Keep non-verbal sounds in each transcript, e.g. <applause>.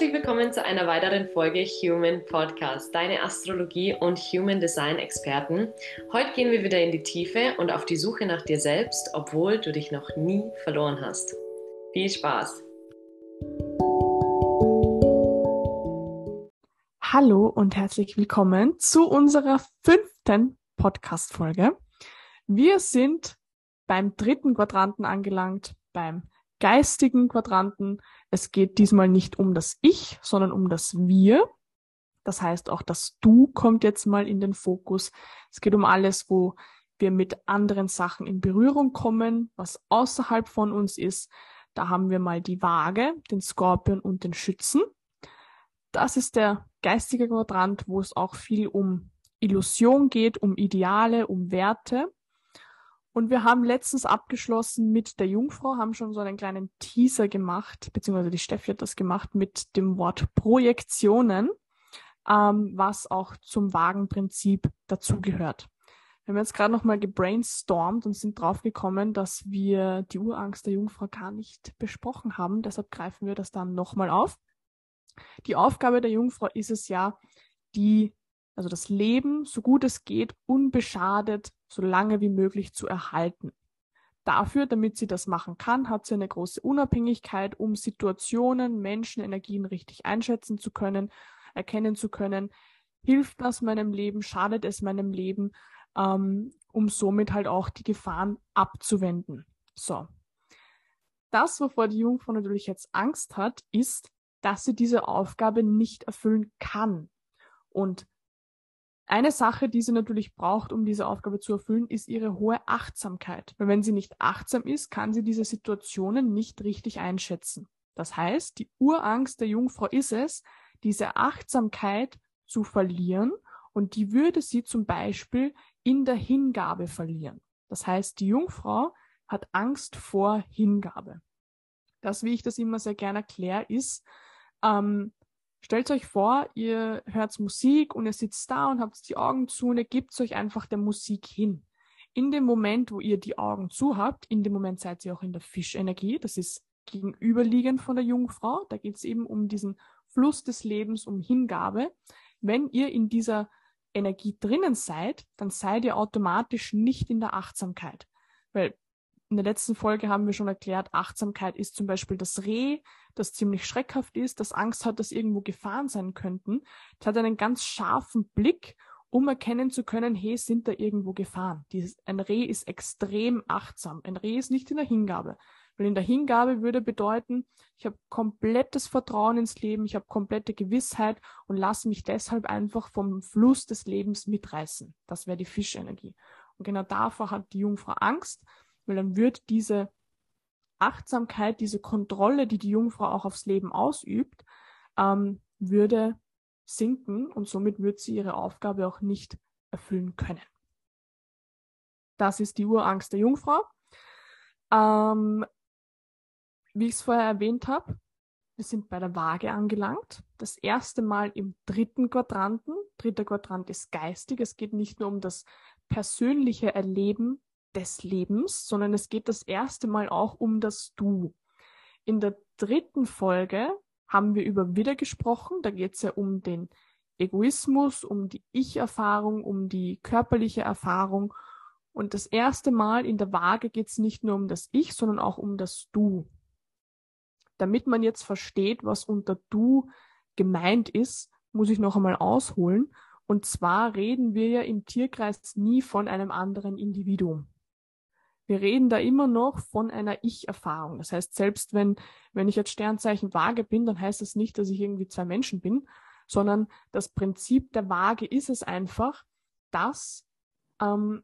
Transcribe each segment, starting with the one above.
Herzlich willkommen zu einer weiteren Folge Human Podcast, deine Astrologie und Human Design Experten. Heute gehen wir wieder in die Tiefe und auf die Suche nach dir selbst, obwohl du dich noch nie verloren hast. Viel Spaß! Hallo und herzlich willkommen zu unserer fünften Podcast-Folge. Wir sind beim dritten Quadranten angelangt, beim geistigen Quadranten. Es geht diesmal nicht um das Ich, sondern um das Wir. Das heißt, auch das Du kommt jetzt mal in den Fokus. Es geht um alles, wo wir mit anderen Sachen in Berührung kommen, was außerhalb von uns ist. Da haben wir mal die Waage, den Skorpion und den Schützen. Das ist der geistige Quadrant, wo es auch viel um Illusion geht, um Ideale, um Werte. Und wir haben letztens abgeschlossen mit der Jungfrau, haben schon so einen kleinen Teaser gemacht, beziehungsweise die Steffi hat das gemacht mit dem Wort Projektionen, ähm, was auch zum Wagenprinzip dazugehört. Wir haben jetzt gerade nochmal gebrainstormt und sind draufgekommen, dass wir die Urangst der Jungfrau gar nicht besprochen haben. Deshalb greifen wir das dann nochmal auf. Die Aufgabe der Jungfrau ist es ja, die also das Leben, so gut es geht, unbeschadet, so lange wie möglich zu erhalten. Dafür, damit sie das machen kann, hat sie eine große Unabhängigkeit, um Situationen, Menschen, Energien richtig einschätzen zu können, erkennen zu können, hilft das meinem Leben, schadet es meinem Leben, ähm, um somit halt auch die Gefahren abzuwenden. So. Das, wovor die Jungfrau natürlich jetzt Angst hat, ist, dass sie diese Aufgabe nicht erfüllen kann. Und eine Sache, die sie natürlich braucht, um diese Aufgabe zu erfüllen, ist ihre hohe Achtsamkeit. Weil wenn sie nicht achtsam ist, kann sie diese Situationen nicht richtig einschätzen. Das heißt, die Urangst der Jungfrau ist es, diese Achtsamkeit zu verlieren und die würde sie zum Beispiel in der Hingabe verlieren. Das heißt, die Jungfrau hat Angst vor Hingabe. Das, wie ich das immer sehr gerne erkläre, ist, ähm, Stellt euch vor, ihr hört Musik und ihr sitzt da und habt die Augen zu und ihr gebt euch einfach der Musik hin. In dem Moment, wo ihr die Augen zu habt, in dem Moment seid ihr auch in der Fischenergie. Das ist gegenüberliegend von der Jungfrau. Da geht es eben um diesen Fluss des Lebens, um Hingabe. Wenn ihr in dieser Energie drinnen seid, dann seid ihr automatisch nicht in der Achtsamkeit. Weil in der letzten Folge haben wir schon erklärt, Achtsamkeit ist zum Beispiel das Reh, das ziemlich schreckhaft ist, das Angst hat, dass irgendwo Gefahren sein könnten. Es hat einen ganz scharfen Blick, um erkennen zu können, hey, sind da irgendwo Gefahren? Dieses, ein Reh ist extrem achtsam. Ein Reh ist nicht in der Hingabe. Weil in der Hingabe würde bedeuten, ich habe komplettes Vertrauen ins Leben, ich habe komplette Gewissheit und lasse mich deshalb einfach vom Fluss des Lebens mitreißen. Das wäre die Fischenergie. Und genau davor hat die Jungfrau Angst weil dann wird diese Achtsamkeit, diese Kontrolle, die die Jungfrau auch aufs Leben ausübt, ähm, würde sinken und somit wird sie ihre Aufgabe auch nicht erfüllen können. Das ist die Urangst der Jungfrau. Ähm, wie ich es vorher erwähnt habe, wir sind bei der Waage angelangt. Das erste Mal im dritten Quadranten. Dritter Quadrant ist geistig. Es geht nicht nur um das persönliche Erleben des Lebens, sondern es geht das erste Mal auch um das Du. In der dritten Folge haben wir über Widder gesprochen. Da geht es ja um den Egoismus, um die Ich-Erfahrung, um die körperliche Erfahrung. Und das erste Mal in der Waage geht es nicht nur um das Ich, sondern auch um das Du. Damit man jetzt versteht, was unter Du gemeint ist, muss ich noch einmal ausholen. Und zwar reden wir ja im Tierkreis nie von einem anderen Individuum wir reden da immer noch von einer Ich-Erfahrung. Das heißt, selbst wenn, wenn ich jetzt Sternzeichen Waage bin, dann heißt das nicht, dass ich irgendwie zwei Menschen bin, sondern das Prinzip der Waage ist es einfach, dass ähm,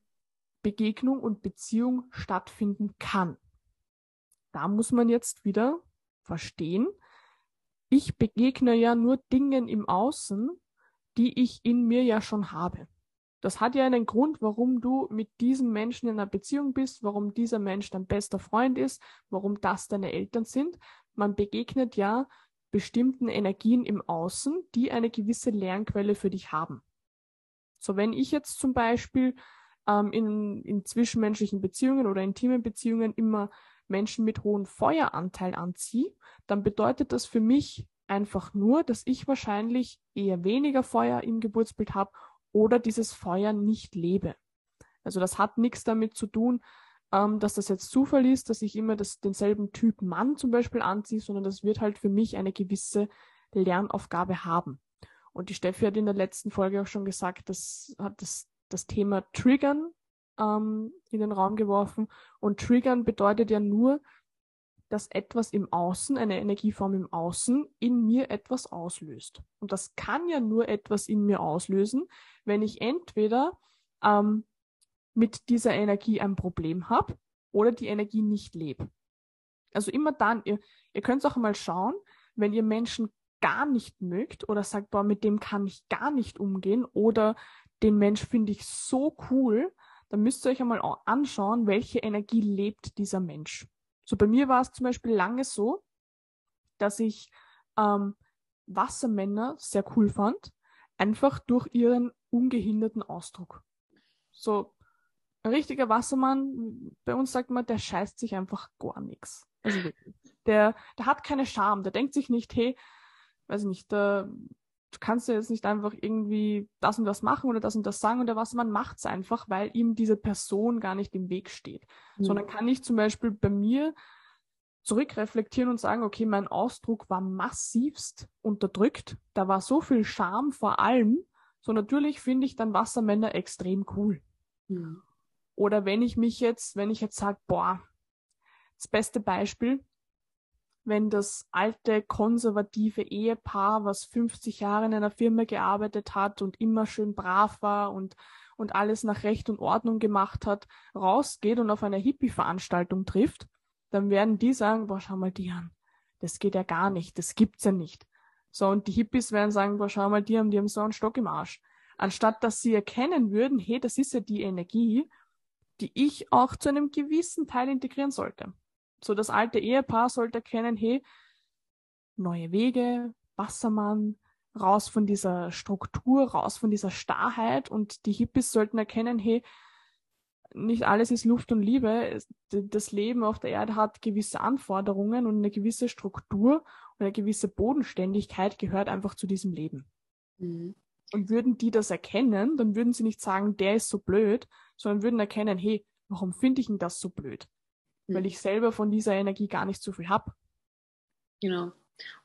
Begegnung und Beziehung stattfinden kann. Da muss man jetzt wieder verstehen, ich begegne ja nur Dingen im Außen, die ich in mir ja schon habe. Das hat ja einen Grund, warum du mit diesem Menschen in einer Beziehung bist, warum dieser Mensch dein bester Freund ist, warum das deine Eltern sind. Man begegnet ja bestimmten Energien im Außen, die eine gewisse Lernquelle für dich haben. So, wenn ich jetzt zum Beispiel ähm, in, in zwischenmenschlichen Beziehungen oder intimen Beziehungen immer Menschen mit hohem Feueranteil anziehe, dann bedeutet das für mich einfach nur, dass ich wahrscheinlich eher weniger Feuer im Geburtsbild habe oder dieses Feuer nicht lebe. Also das hat nichts damit zu tun, ähm, dass das jetzt Zufall ist, dass ich immer das, denselben Typ Mann zum Beispiel anziehe, sondern das wird halt für mich eine gewisse Lernaufgabe haben. Und die Steffi hat in der letzten Folge auch schon gesagt, das hat das, das Thema Triggern ähm, in den Raum geworfen. Und Triggern bedeutet ja nur, dass etwas im Außen, eine Energieform im Außen, in mir etwas auslöst. Und das kann ja nur etwas in mir auslösen, wenn ich entweder ähm, mit dieser Energie ein Problem habe oder die Energie nicht lebe. Also immer dann, ihr, ihr könnt auch mal schauen, wenn ihr Menschen gar nicht mögt oder sagt, boah, mit dem kann ich gar nicht umgehen oder den Mensch finde ich so cool, dann müsst ihr euch einmal anschauen, welche Energie lebt dieser Mensch. So bei mir war es zum Beispiel lange so, dass ich ähm, Wassermänner sehr cool fand, einfach durch ihren ungehinderten Ausdruck. So ein richtiger Wassermann, bei uns sagt man, der scheißt sich einfach gar nichts. Also wirklich. Der, der hat keine Scham, der denkt sich nicht, hey, weiß ich nicht, kannst du jetzt nicht einfach irgendwie das und das machen oder das und das sagen und der Wassermann macht es einfach, weil ihm diese Person gar nicht im Weg steht. Mhm. Sondern kann ich zum Beispiel bei mir zurückreflektieren und sagen, okay, mein Ausdruck war massivst unterdrückt, da war so viel Scham vor allem, so natürlich finde ich dann Wassermänner extrem cool. Mhm. Oder wenn ich mich jetzt, wenn ich jetzt sage, boah, das beste Beispiel, wenn das alte konservative Ehepaar, was 50 Jahre in einer Firma gearbeitet hat und immer schön brav war und, und alles nach Recht und Ordnung gemacht hat, rausgeht und auf einer Hippie-Veranstaltung trifft, dann werden die sagen, boah, schau mal die an. Das geht ja gar nicht, das gibt's ja nicht. So, und die Hippies werden sagen, boah, schau mal die an, die haben so einen Stock im Arsch. Anstatt dass sie erkennen würden, hey, das ist ja die Energie, die ich auch zu einem gewissen Teil integrieren sollte. So das alte Ehepaar sollte erkennen, hey, neue Wege, Wassermann, raus von dieser Struktur, raus von dieser Starrheit und die Hippies sollten erkennen, hey, nicht alles ist Luft und Liebe. Das Leben auf der Erde hat gewisse Anforderungen und eine gewisse Struktur und eine gewisse Bodenständigkeit gehört einfach zu diesem Leben. Mhm. Und würden die das erkennen, dann würden sie nicht sagen, der ist so blöd, sondern würden erkennen, hey, warum finde ich denn das so blöd? Weil hm. ich selber von dieser Energie gar nicht so viel habe. Genau.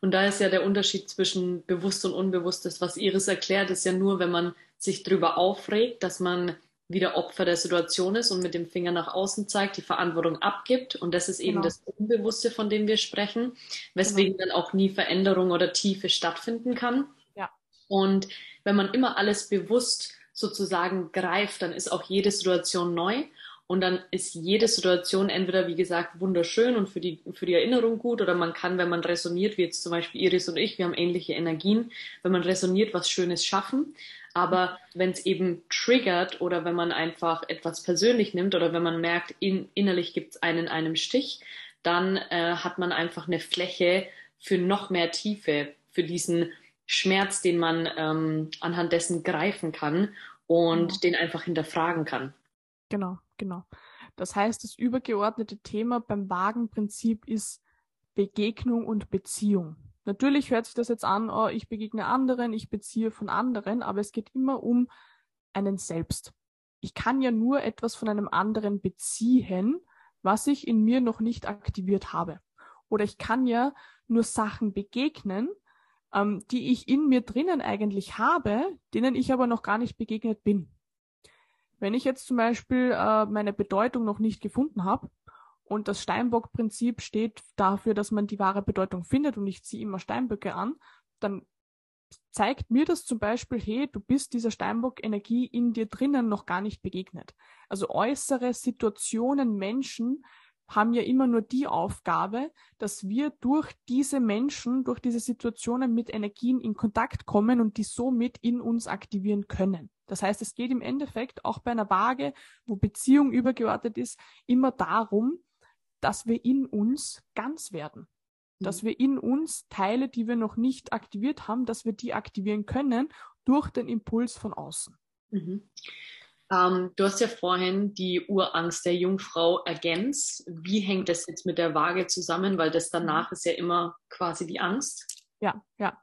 Und da ist ja der Unterschied zwischen bewusst und unbewusstes, was Iris erklärt, ist ja nur, wenn man sich darüber aufregt, dass man wieder Opfer der Situation ist und mit dem Finger nach außen zeigt, die Verantwortung abgibt. Und das ist eben genau. das Unbewusste, von dem wir sprechen, weswegen genau. dann auch nie Veränderung oder Tiefe stattfinden kann. Ja. Und wenn man immer alles bewusst sozusagen greift, dann ist auch jede Situation neu. Und dann ist jede Situation entweder, wie gesagt, wunderschön und für die, für die Erinnerung gut oder man kann, wenn man resoniert, wie jetzt zum Beispiel Iris und ich, wir haben ähnliche Energien, wenn man resoniert, was Schönes schaffen. Aber wenn es eben triggert oder wenn man einfach etwas persönlich nimmt oder wenn man merkt, in, innerlich gibt es einen einem Stich, dann äh, hat man einfach eine Fläche für noch mehr Tiefe, für diesen Schmerz, den man ähm, anhand dessen greifen kann und mhm. den einfach hinterfragen kann. Genau, genau. Das heißt, das übergeordnete Thema beim Wagenprinzip ist Begegnung und Beziehung. Natürlich hört sich das jetzt an, oh, ich begegne anderen, ich beziehe von anderen, aber es geht immer um einen selbst. Ich kann ja nur etwas von einem anderen beziehen, was ich in mir noch nicht aktiviert habe. Oder ich kann ja nur Sachen begegnen, ähm, die ich in mir drinnen eigentlich habe, denen ich aber noch gar nicht begegnet bin. Wenn ich jetzt zum Beispiel äh, meine Bedeutung noch nicht gefunden habe und das Steinbock-Prinzip steht dafür, dass man die wahre Bedeutung findet und ich ziehe immer Steinböcke an, dann zeigt mir das zum Beispiel, hey, du bist dieser Steinbock-Energie in dir drinnen noch gar nicht begegnet. Also äußere Situationen, Menschen haben ja immer nur die Aufgabe, dass wir durch diese Menschen, durch diese Situationen mit Energien in Kontakt kommen und die somit in uns aktivieren können. Das heißt, es geht im Endeffekt auch bei einer Waage, wo Beziehung übergeordnet ist, immer darum, dass wir in uns ganz werden. Mhm. Dass wir in uns Teile, die wir noch nicht aktiviert haben, dass wir die aktivieren können durch den Impuls von außen. Mhm. Ähm, du hast ja vorhin die Urangst der Jungfrau ergänzt. Wie hängt das jetzt mit der Waage zusammen? Weil das danach ist ja immer quasi die Angst. Ja, ja.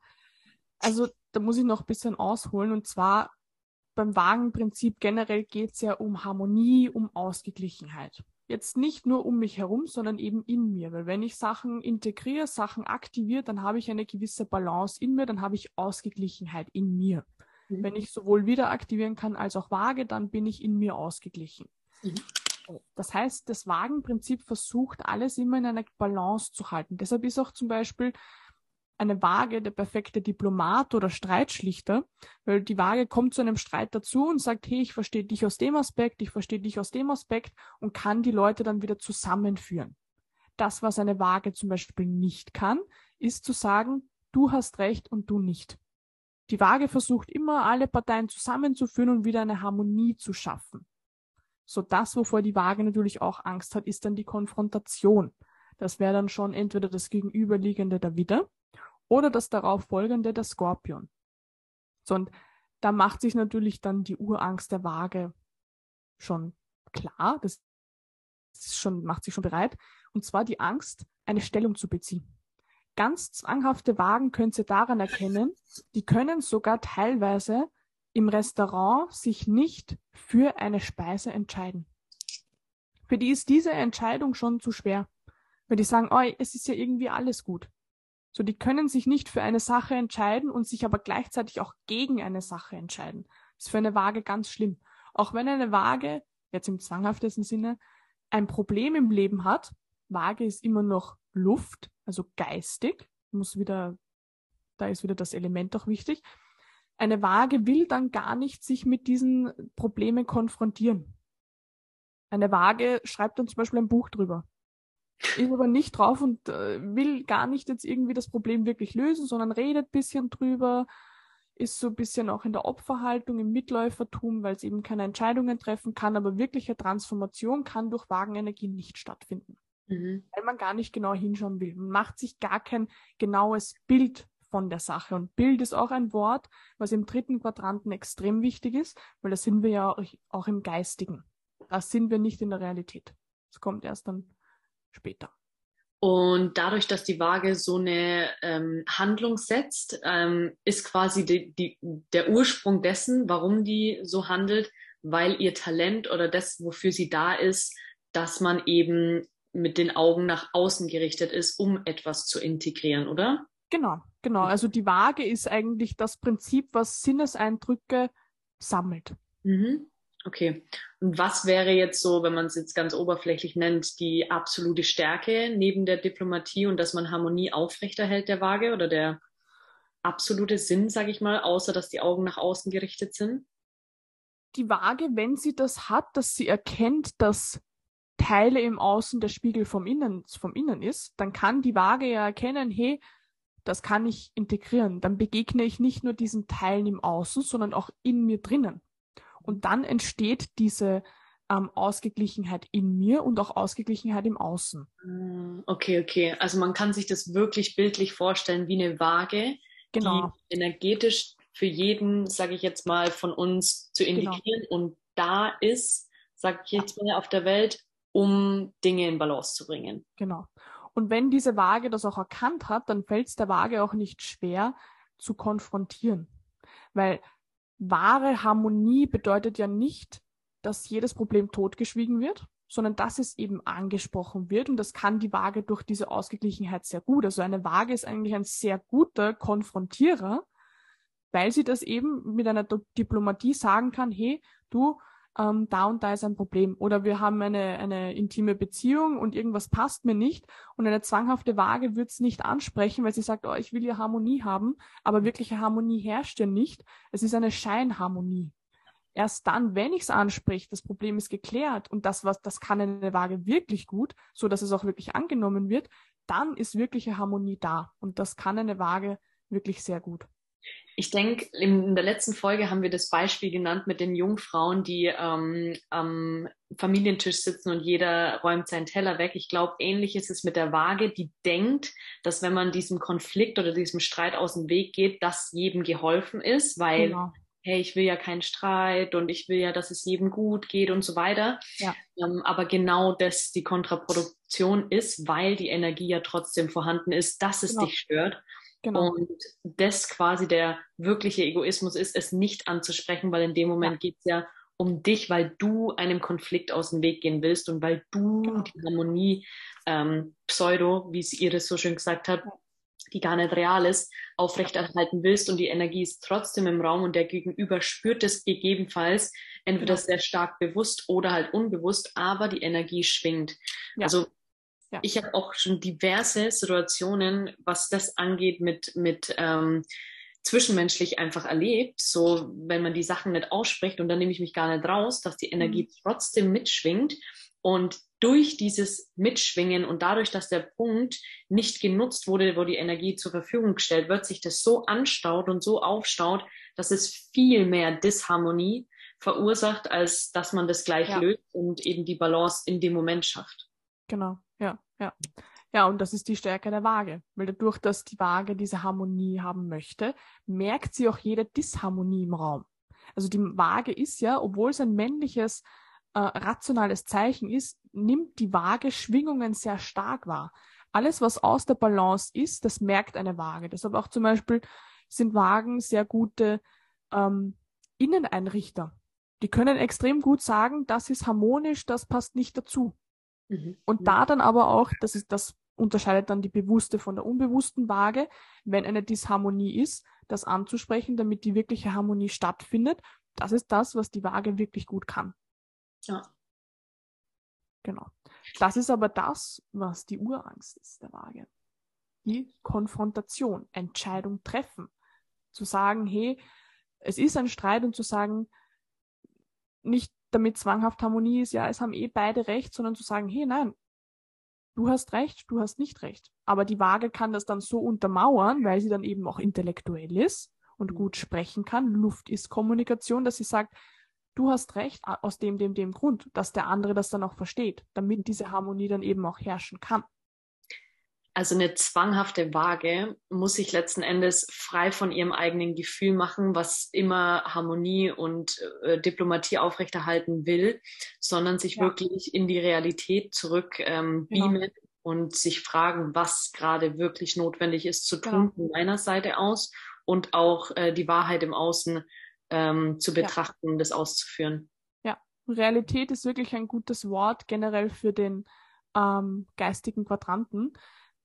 Also da muss ich noch ein bisschen ausholen. Und zwar beim Wagenprinzip generell geht es ja um Harmonie, um Ausgeglichenheit. Jetzt nicht nur um mich herum, sondern eben in mir. Weil wenn ich Sachen integriere, Sachen aktiviere, dann habe ich eine gewisse Balance in mir, dann habe ich Ausgeglichenheit in mir. Mhm. Wenn ich sowohl wieder aktivieren kann als auch wage, dann bin ich in mir ausgeglichen. Mhm. Das heißt, das Wagenprinzip versucht, alles immer in einer Balance zu halten. Deshalb ist auch zum Beispiel eine Waage der perfekte Diplomat oder Streitschlichter, weil die Waage kommt zu einem Streit dazu und sagt, hey, ich verstehe dich aus dem Aspekt, ich verstehe dich aus dem Aspekt und kann die Leute dann wieder zusammenführen. Das, was eine Waage zum Beispiel nicht kann, ist zu sagen, du hast recht und du nicht. Die Waage versucht immer, alle Parteien zusammenzuführen und wieder eine Harmonie zu schaffen. So das, wovor die Waage natürlich auch Angst hat, ist dann die Konfrontation. Das wäre dann schon entweder das Gegenüberliegende der Widder oder das darauf folgende der Skorpion. So, und da macht sich natürlich dann die Urangst der Waage schon klar. Das ist schon, macht sich schon bereit. Und zwar die Angst, eine Stellung zu beziehen. Ganz zwanghafte Wagen könnt ihr daran erkennen, die können sogar teilweise im Restaurant sich nicht für eine Speise entscheiden. Für die ist diese Entscheidung schon zu schwer. Weil die sagen, oh, es ist ja irgendwie alles gut. So, die können sich nicht für eine Sache entscheiden und sich aber gleichzeitig auch gegen eine Sache entscheiden. Das ist für eine Waage ganz schlimm. Auch wenn eine Waage, jetzt im zwanghaftesten Sinne, ein Problem im Leben hat, Waage ist immer noch Luft, also geistig, muss wieder, da ist wieder das Element auch wichtig eine Waage will dann gar nicht sich mit diesen Problemen konfrontieren. Eine Waage schreibt dann zum Beispiel ein Buch drüber. Ist aber nicht drauf und äh, will gar nicht jetzt irgendwie das Problem wirklich lösen, sondern redet bisschen drüber, ist so ein bisschen auch in der Opferhaltung, im Mitläufertum, weil es eben keine Entscheidungen treffen kann, aber wirkliche Transformation kann durch Wagenenergie nicht stattfinden. Mhm. Weil man gar nicht genau hinschauen will. Man macht sich gar kein genaues Bild von der Sache. Und Bild ist auch ein Wort, was im dritten Quadranten extrem wichtig ist, weil da sind wir ja auch im Geistigen. Da sind wir nicht in der Realität. Das kommt erst dann später. Und dadurch, dass die Waage so eine ähm, Handlung setzt, ähm, ist quasi die, die, der Ursprung dessen, warum die so handelt, weil ihr Talent oder das, wofür sie da ist, dass man eben mit den Augen nach außen gerichtet ist, um etwas zu integrieren, oder? Genau, genau. Also die Waage ist eigentlich das Prinzip, was Sinneseindrücke sammelt. Mhm. Okay. Und was wäre jetzt so, wenn man es jetzt ganz oberflächlich nennt, die absolute Stärke neben der Diplomatie und dass man Harmonie aufrechterhält der Waage oder der absolute Sinn, sage ich mal, außer dass die Augen nach außen gerichtet sind? Die Waage, wenn sie das hat, dass sie erkennt, dass Teile im Außen der Spiegel vom Innen, vom Innen ist, dann kann die Waage ja erkennen, hey, das kann ich integrieren. Dann begegne ich nicht nur diesen Teilen im Außen, sondern auch in mir drinnen. Und dann entsteht diese ähm, Ausgeglichenheit in mir und auch Ausgeglichenheit im Außen. Ah, okay, okay. Also man kann sich das wirklich bildlich vorstellen wie eine Waage, genau. die energetisch für jeden, sage ich jetzt mal, von uns zu genau. integrieren genau. und da ist, sage ich jetzt mal, auf der Welt, um Dinge in Balance zu bringen. Genau. Und wenn diese Waage das auch erkannt hat, dann fällt es der Waage auch nicht schwer zu konfrontieren. Weil wahre Harmonie bedeutet ja nicht, dass jedes Problem totgeschwiegen wird, sondern dass es eben angesprochen wird. Und das kann die Waage durch diese Ausgeglichenheit sehr gut. Also eine Waage ist eigentlich ein sehr guter Konfrontierer, weil sie das eben mit einer Diplomatie sagen kann, hey, du, ähm, da und da ist ein Problem. Oder wir haben eine, eine intime Beziehung und irgendwas passt mir nicht. Und eine zwanghafte Waage wird es nicht ansprechen, weil sie sagt, oh, ich will ja Harmonie haben, aber wirkliche Harmonie herrscht ja nicht. Es ist eine Scheinharmonie. Erst dann, wenn ich es anspreche, das Problem ist geklärt und das, was, das kann eine Waage wirklich gut, so dass es auch wirklich angenommen wird, dann ist wirkliche Harmonie da. Und das kann eine Waage wirklich sehr gut. Ich denke, in der letzten Folge haben wir das Beispiel genannt mit den Jungfrauen, die ähm, am Familientisch sitzen und jeder räumt seinen Teller weg. Ich glaube, ähnlich ist es mit der Waage, die denkt, dass wenn man diesem Konflikt oder diesem Streit aus dem Weg geht, dass jedem geholfen ist, weil genau. hey, ich will ja keinen Streit und ich will ja, dass es jedem gut geht und so weiter. Ja. Ähm, aber genau das die Kontraproduktion ist, weil die Energie ja trotzdem vorhanden ist, dass es genau. dich stört. Genau. Und das quasi der wirkliche Egoismus ist, es nicht anzusprechen, weil in dem Moment ja. geht es ja um dich, weil du einem Konflikt aus dem Weg gehen willst und weil du genau. die Harmonie ähm, Pseudo, wie es Iris so schön gesagt hat, die gar nicht real ist, aufrechterhalten willst und die Energie ist trotzdem im Raum und der Gegenüber spürt es gegebenenfalls entweder ja. sehr stark bewusst oder halt unbewusst, aber die Energie schwingt. Ja. Also ja. ich habe auch schon diverse Situationen, was das angeht, mit, mit ähm, zwischenmenschlich einfach erlebt, so wenn man die Sachen nicht ausspricht und dann nehme ich mich gar nicht raus, dass die Energie mhm. trotzdem mitschwingt und durch dieses Mitschwingen und dadurch, dass der Punkt nicht genutzt wurde, wo die Energie zur Verfügung gestellt wird, sich das so anstaut und so aufstaut, dass es viel mehr Disharmonie verursacht, als dass man das gleich ja. löst und eben die Balance in dem Moment schafft. Genau, ja, ja. Und das ist die Stärke der Waage, weil dadurch, dass die Waage diese Harmonie haben möchte, merkt sie auch jede Disharmonie im Raum. Also die Waage ist ja, obwohl es ein männliches äh, rationales Zeichen ist, nimmt die Waage Schwingungen sehr stark wahr. Alles, was aus der Balance ist, das merkt eine Waage. Deshalb auch zum Beispiel sind Wagen sehr gute ähm, Inneneinrichter. Die können extrem gut sagen, das ist harmonisch, das passt nicht dazu. Mhm. Und da dann aber auch, das ist, das unterscheidet dann die bewusste von der unbewussten Waage, wenn eine Disharmonie ist, das anzusprechen, damit die wirkliche Harmonie stattfindet. Das ist das, was die Waage wirklich gut kann. Ja. Genau. Das ist aber das, was die Urangst ist der Waage. Die Konfrontation, Entscheidung treffen. Zu sagen, hey, es ist ein Streit und zu sagen, nicht damit zwanghaft Harmonie ist, ja, es haben eh beide recht, sondern zu sagen, hey, nein, du hast recht, du hast nicht recht. Aber die Waage kann das dann so untermauern, weil sie dann eben auch intellektuell ist und gut sprechen kann. Luft ist Kommunikation, dass sie sagt, du hast recht aus dem, dem, dem Grund, dass der andere das dann auch versteht, damit diese Harmonie dann eben auch herrschen kann. Also eine zwanghafte Waage muss sich letzten Endes frei von ihrem eigenen Gefühl machen, was immer Harmonie und äh, Diplomatie aufrechterhalten will, sondern sich ja. wirklich in die Realität zurück ähm, genau. beamen genau. und sich fragen, was gerade wirklich notwendig ist zu tun genau. von meiner Seite aus und auch äh, die Wahrheit im Außen ähm, zu betrachten, ja. das auszuführen. Ja, Realität ist wirklich ein gutes Wort generell für den ähm, geistigen Quadranten,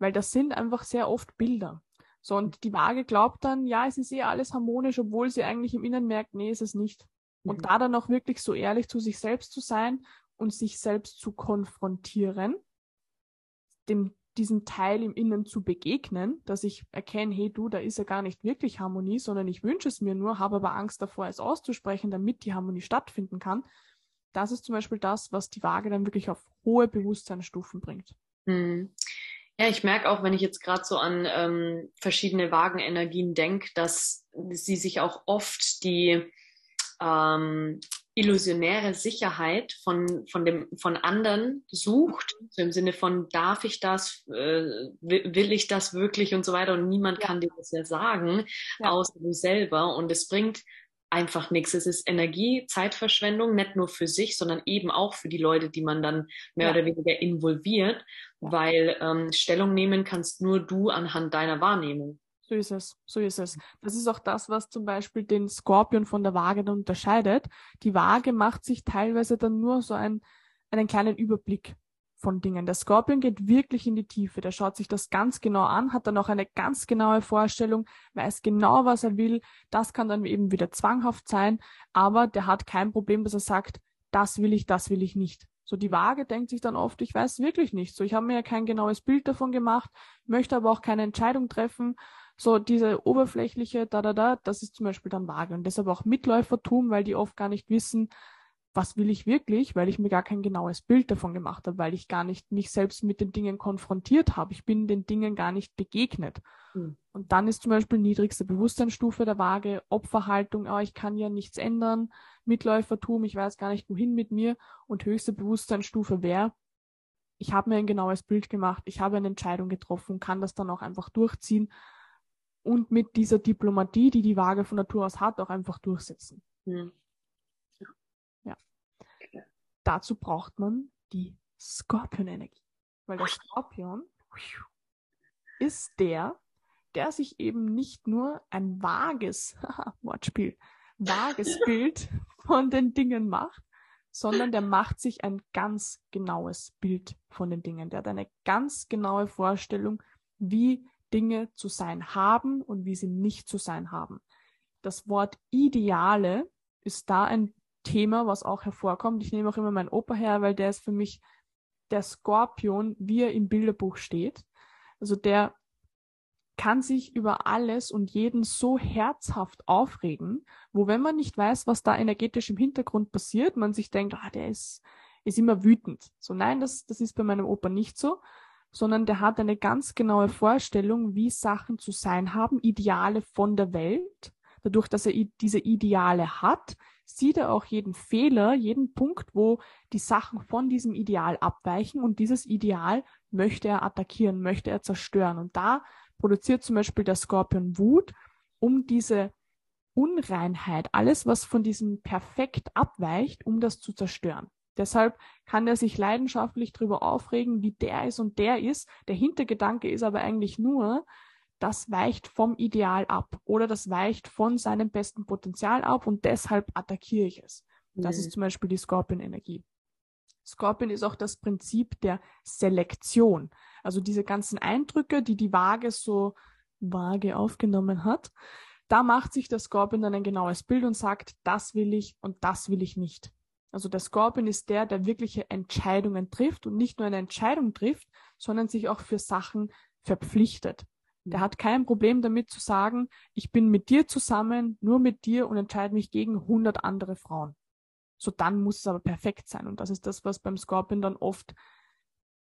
weil das sind einfach sehr oft Bilder. So, und die Waage glaubt dann, ja, es ist eh alles harmonisch, obwohl sie eigentlich im Inneren merkt, nee, ist es nicht. Mhm. Und da dann auch wirklich so ehrlich zu sich selbst zu sein und sich selbst zu konfrontieren, dem diesem Teil im Innen zu begegnen, dass ich erkenne, hey du, da ist ja gar nicht wirklich Harmonie, sondern ich wünsche es mir nur, habe aber Angst davor, es auszusprechen, damit die Harmonie stattfinden kann. Das ist zum Beispiel das, was die Waage dann wirklich auf hohe Bewusstseinsstufen bringt. Hm. Ja, ich merke auch, wenn ich jetzt gerade so an ähm, verschiedene Wagenenergien denke, dass sie sich auch oft die ähm, illusionäre Sicherheit von, von, dem, von anderen sucht, so im Sinne von, darf ich das, äh, will ich das wirklich und so weiter und niemand ja. kann dir das ja sagen, ja. außer du selber und es bringt einfach nichts. Es ist Energie, Zeitverschwendung, nicht nur für sich, sondern eben auch für die Leute, die man dann mehr ja. oder weniger involviert, weil ähm, Stellung nehmen kannst nur du anhand deiner Wahrnehmung. So ist es, so ist es. Das ist auch das, was zum Beispiel den Skorpion von der Waage dann unterscheidet. Die Waage macht sich teilweise dann nur so ein, einen kleinen Überblick von Dingen. Der Skorpion geht wirklich in die Tiefe. Der schaut sich das ganz genau an, hat dann auch eine ganz genaue Vorstellung, weiß genau, was er will. Das kann dann eben wieder zwanghaft sein, aber der hat kein Problem, dass er sagt, das will ich, das will ich nicht. So die Waage denkt sich dann oft, ich weiß wirklich nicht. So ich habe mir ja kein genaues Bild davon gemacht, möchte aber auch keine Entscheidung treffen so diese oberflächliche, da, da, da, das ist zum Beispiel dann vage. Und deshalb auch Mitläufertum, weil die oft gar nicht wissen, was will ich wirklich, weil ich mir gar kein genaues Bild davon gemacht habe, weil ich gar nicht mich selbst mit den Dingen konfrontiert habe. Ich bin den Dingen gar nicht begegnet. Mhm. Und dann ist zum Beispiel niedrigste Bewusstseinsstufe der Waage Opferhaltung, oh, ich kann ja nichts ändern, Mitläufertum, ich weiß gar nicht wohin mit mir. Und höchste Bewusstseinsstufe wäre, ich habe mir ein genaues Bild gemacht, ich habe eine Entscheidung getroffen, kann das dann auch einfach durchziehen und mit dieser Diplomatie, die die Waage von Natur aus hat, auch einfach durchsetzen. Mhm. Dazu braucht man die Skorpion-Energie. Weil der Skorpion ist der, der sich eben nicht nur ein vages, <laughs> Wortspiel, vages <laughs> Bild von den Dingen macht, sondern der macht sich ein ganz genaues Bild von den Dingen. Der hat eine ganz genaue Vorstellung, wie Dinge zu sein haben und wie sie nicht zu sein haben. Das Wort Ideale ist da ein Thema, was auch hervorkommt. Ich nehme auch immer meinen Opa her, weil der ist für mich der Skorpion, wie er im Bilderbuch steht. Also der kann sich über alles und jeden so herzhaft aufregen, wo wenn man nicht weiß, was da energetisch im Hintergrund passiert, man sich denkt, ah, der ist, ist immer wütend. So nein, das, das ist bei meinem Opa nicht so, sondern der hat eine ganz genaue Vorstellung, wie Sachen zu sein haben, Ideale von der Welt. Dadurch, dass er diese Ideale hat, sieht er auch jeden Fehler, jeden Punkt, wo die Sachen von diesem Ideal abweichen und dieses Ideal möchte er attackieren, möchte er zerstören. Und da produziert zum Beispiel der Skorpion Wut, um diese Unreinheit, alles, was von diesem Perfekt abweicht, um das zu zerstören. Deshalb kann er sich leidenschaftlich darüber aufregen, wie der ist und der ist. Der Hintergedanke ist aber eigentlich nur, das weicht vom Ideal ab oder das weicht von seinem besten Potenzial ab und deshalb attackiere ich es. Das mhm. ist zum Beispiel die Scorpion-Energie. Scorpion ist auch das Prinzip der Selektion. Also diese ganzen Eindrücke, die die Waage so vage aufgenommen hat, da macht sich der Scorpion dann ein genaues Bild und sagt, das will ich und das will ich nicht. Also der Scorpion ist der, der wirkliche Entscheidungen trifft und nicht nur eine Entscheidung trifft, sondern sich auch für Sachen verpflichtet. Der hat kein Problem damit zu sagen, ich bin mit dir zusammen, nur mit dir und entscheide mich gegen 100 andere Frauen. So dann muss es aber perfekt sein. Und das ist das, was beim Scorpion dann oft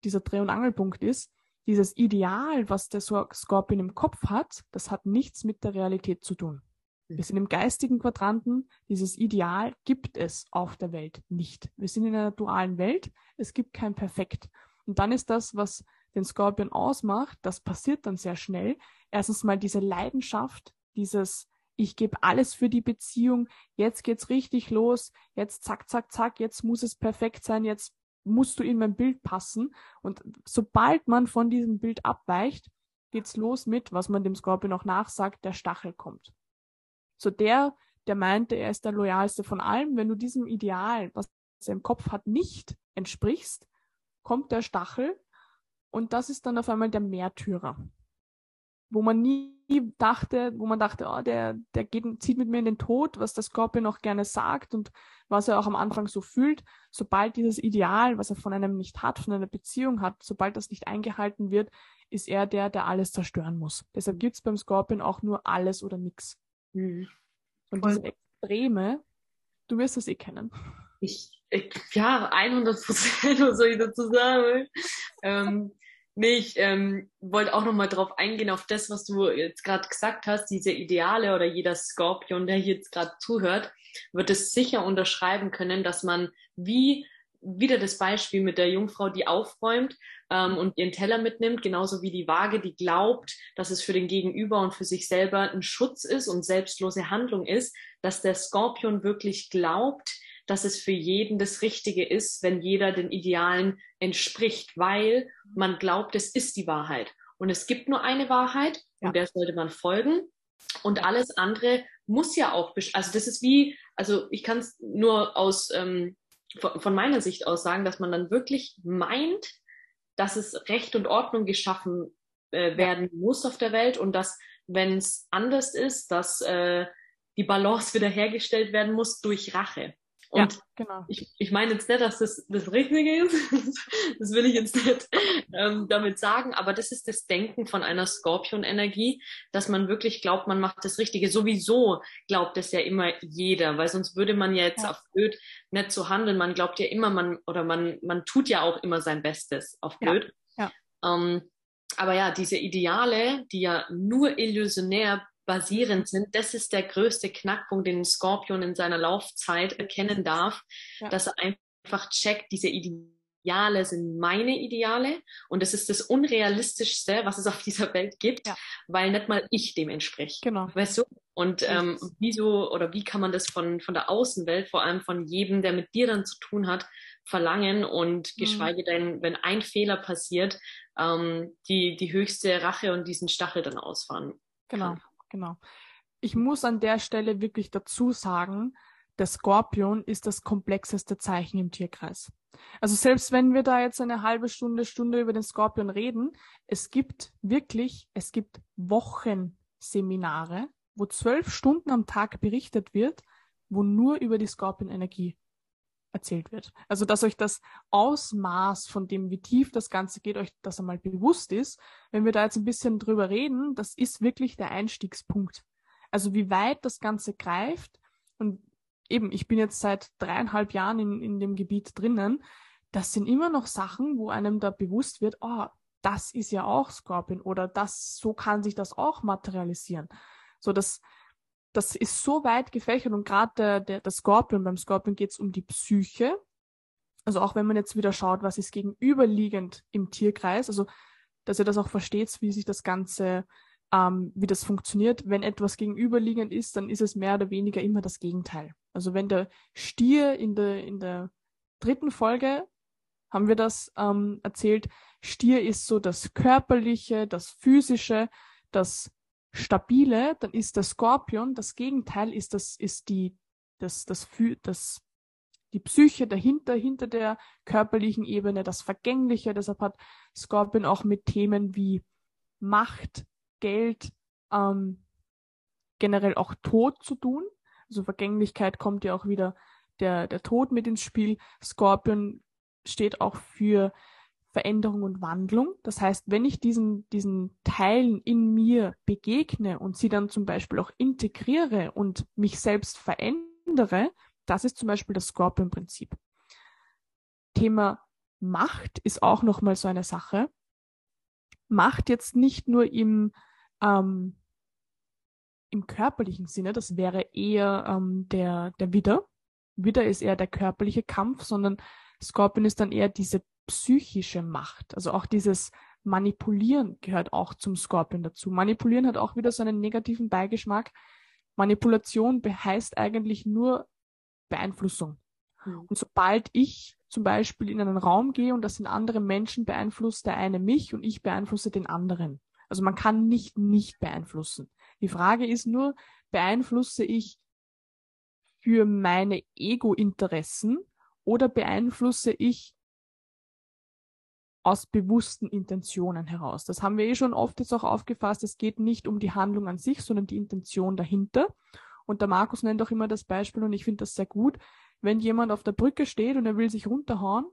dieser Dreh- und Angelpunkt ist. Dieses Ideal, was der Scorpion im Kopf hat, das hat nichts mit der Realität zu tun. Wir mhm. sind im geistigen Quadranten. Dieses Ideal gibt es auf der Welt nicht. Wir sind in einer dualen Welt. Es gibt kein Perfekt. Und dann ist das, was den Scorpion ausmacht, das passiert dann sehr schnell. Erstens mal diese Leidenschaft, dieses ich gebe alles für die Beziehung, jetzt geht's richtig los, jetzt zack, zack, zack, jetzt muss es perfekt sein, jetzt musst du in mein Bild passen. Und sobald man von diesem Bild abweicht, geht's los mit, was man dem Scorpion auch nachsagt, der Stachel kommt. So der, der meinte, er ist der loyalste von allem. Wenn du diesem Ideal, was er im Kopf hat, nicht entsprichst, kommt der Stachel und das ist dann auf einmal der Märtyrer. Wo man nie dachte, wo man dachte, oh, der, der geht, zieht mit mir in den Tod, was der Scorpion auch gerne sagt und was er auch am Anfang so fühlt. Sobald dieses Ideal, was er von einem nicht hat, von einer Beziehung hat, sobald das nicht eingehalten wird, ist er der, der alles zerstören muss. Deshalb gibt's beim Scorpion auch nur alles oder nix. Mhm. Und diese Extreme, du wirst das eh kennen. Ich, ich ja, 100 Prozent, <laughs> was soll ich dazu sagen? Ähm, Nee, ich ähm, wollte auch nochmal drauf eingehen, auf das, was du jetzt gerade gesagt hast, diese Ideale oder jeder Skorpion, der jetzt gerade zuhört, wird es sicher unterschreiben können, dass man wie wieder das Beispiel mit der Jungfrau, die aufräumt ähm, und ihren Teller mitnimmt, genauso wie die Waage, die glaubt, dass es für den Gegenüber und für sich selber ein Schutz ist und selbstlose Handlung ist, dass der Skorpion wirklich glaubt, dass es für jeden das Richtige ist, wenn jeder den Idealen entspricht, weil man glaubt, es ist die Wahrheit. Und es gibt nur eine Wahrheit ja. und der sollte man folgen. Und alles andere muss ja auch, also das ist wie, also ich kann es nur aus, ähm, von, von meiner Sicht aus sagen, dass man dann wirklich meint, dass es Recht und Ordnung geschaffen äh, werden muss auf der Welt und dass, wenn es anders ist, dass äh, die Balance <laughs> wiederhergestellt werden muss durch Rache. Und ja, genau. ich, ich meine jetzt nicht, dass das das Richtige ist. <laughs> das will ich jetzt nicht ähm, damit sagen. Aber das ist das Denken von einer Skorpion-Energie, dass man wirklich glaubt, man macht das Richtige. Sowieso glaubt es ja immer jeder, weil sonst würde man ja jetzt ja. auf blöd nicht so handeln. Man glaubt ja immer, man oder man, man tut ja auch immer sein Bestes auf blöd. Ja. ja. Ähm, aber ja, diese Ideale, die ja nur illusionär basierend sind. Das ist der größte Knackpunkt, den Scorpion in seiner Laufzeit erkennen darf, ja. dass er einfach checkt, diese Ideale sind meine Ideale und es ist das Unrealistischste, was es auf dieser Welt gibt, ja. weil nicht mal ich dem entspreche. Genau. Weißt du? Und ähm, wieso oder wie kann man das von, von der Außenwelt, vor allem von jedem, der mit dir dann zu tun hat, verlangen und mhm. geschweige denn, wenn ein Fehler passiert, ähm, die, die höchste Rache und diesen Stachel dann ausfahren. Genau, genau. Ich muss an der Stelle wirklich dazu sagen, der Skorpion ist das komplexeste Zeichen im Tierkreis. Also selbst wenn wir da jetzt eine halbe Stunde, Stunde über den Skorpion reden, es gibt wirklich, es gibt Wochenseminare, wo zwölf Stunden am Tag berichtet wird, wo nur über die Skorpionenergie erzählt wird. Also, dass euch das Ausmaß von dem, wie tief das Ganze geht, euch das einmal bewusst ist. Wenn wir da jetzt ein bisschen drüber reden, das ist wirklich der Einstiegspunkt. Also, wie weit das Ganze greift und eben, ich bin jetzt seit dreieinhalb Jahren in, in dem Gebiet drinnen. Das sind immer noch Sachen, wo einem da bewusst wird, oh, das ist ja auch Scorpion oder das, so kann sich das auch materialisieren. So, das, das ist so weit gefächert und gerade der, der, der Scorpion, beim Scorpion geht es um die Psyche. Also auch wenn man jetzt wieder schaut, was ist gegenüberliegend im Tierkreis, also dass ihr das auch versteht, wie sich das Ganze, ähm, wie das funktioniert. Wenn etwas gegenüberliegend ist, dann ist es mehr oder weniger immer das Gegenteil. Also wenn der Stier in der, in der dritten Folge haben wir das ähm, erzählt, Stier ist so das Körperliche, das Physische, das stabile, dann ist der Skorpion, das Gegenteil ist das, ist die, das, das, das, die Psyche dahinter, hinter der körperlichen Ebene, das Vergängliche. Deshalb hat Skorpion auch mit Themen wie Macht, Geld, ähm, generell auch Tod zu tun. Also Vergänglichkeit kommt ja auch wieder der, der Tod mit ins Spiel. Skorpion steht auch für Veränderung und Wandlung. Das heißt, wenn ich diesen, diesen Teilen in mir begegne und sie dann zum Beispiel auch integriere und mich selbst verändere, das ist zum Beispiel das Scorpion-Prinzip. Thema Macht ist auch nochmal so eine Sache. Macht jetzt nicht nur im, ähm, im körperlichen Sinne, das wäre eher ähm, der, der Widder. Widder ist eher der körperliche Kampf, sondern Scorpion ist dann eher diese psychische Macht. Also auch dieses Manipulieren gehört auch zum Skorpion dazu. Manipulieren hat auch wieder so einen negativen Beigeschmack. Manipulation heißt eigentlich nur Beeinflussung. Mhm. Und sobald ich zum Beispiel in einen Raum gehe und das sind andere Menschen, beeinflusst der eine mich und ich beeinflusse den anderen. Also man kann nicht nicht beeinflussen. Die Frage ist nur, beeinflusse ich für meine Ego-Interessen oder beeinflusse ich aus bewussten Intentionen heraus. Das haben wir eh schon oft jetzt auch aufgefasst. Es geht nicht um die Handlung an sich, sondern die Intention dahinter. Und der Markus nennt auch immer das Beispiel und ich finde das sehr gut. Wenn jemand auf der Brücke steht und er will sich runterhauen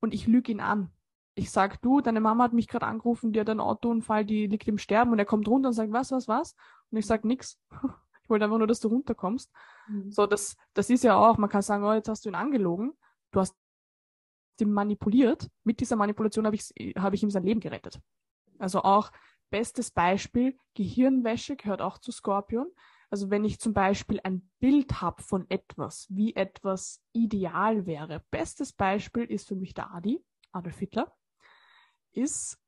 und ich lüge ihn an. Ich sag, du, deine Mama hat mich gerade angerufen, die hat einen Autounfall, die liegt im Sterben und er kommt runter und sagt, was, was, was? Und ich sag nix. <laughs> Ich wollte einfach nur, dass du runterkommst. Mhm. So, das, das ist ja auch, man kann sagen, oh, jetzt hast du ihn angelogen. Du hast dem manipuliert. Mit dieser Manipulation habe ich, hab ich ihm sein Leben gerettet. Also auch bestes Beispiel, Gehirnwäsche gehört auch zu Skorpion. Also wenn ich zum Beispiel ein Bild habe von etwas, wie etwas ideal wäre. Bestes Beispiel ist für mich der Adi, Adolf Hitler, ist,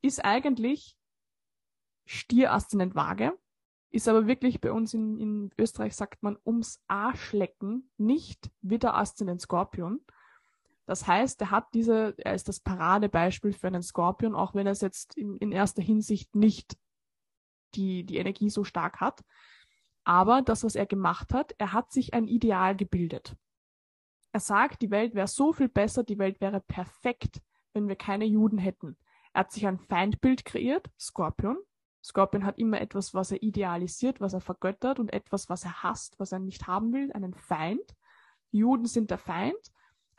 ist eigentlich Stieraszendent Waage, ist aber wirklich bei uns in, in Österreich sagt man ums Arschlecken, nicht Widder Aszendent Skorpion. Das heißt, er hat diese, er ist das Paradebeispiel für einen Skorpion, auch wenn er es jetzt in, in erster Hinsicht nicht die, die Energie so stark hat. Aber das, was er gemacht hat, er hat sich ein Ideal gebildet. Er sagt, die Welt wäre so viel besser, die Welt wäre perfekt, wenn wir keine Juden hätten. Er hat sich ein Feindbild kreiert, Skorpion. Skorpion hat immer etwas, was er idealisiert, was er vergöttert und etwas, was er hasst, was er nicht haben will, einen Feind. Juden sind der Feind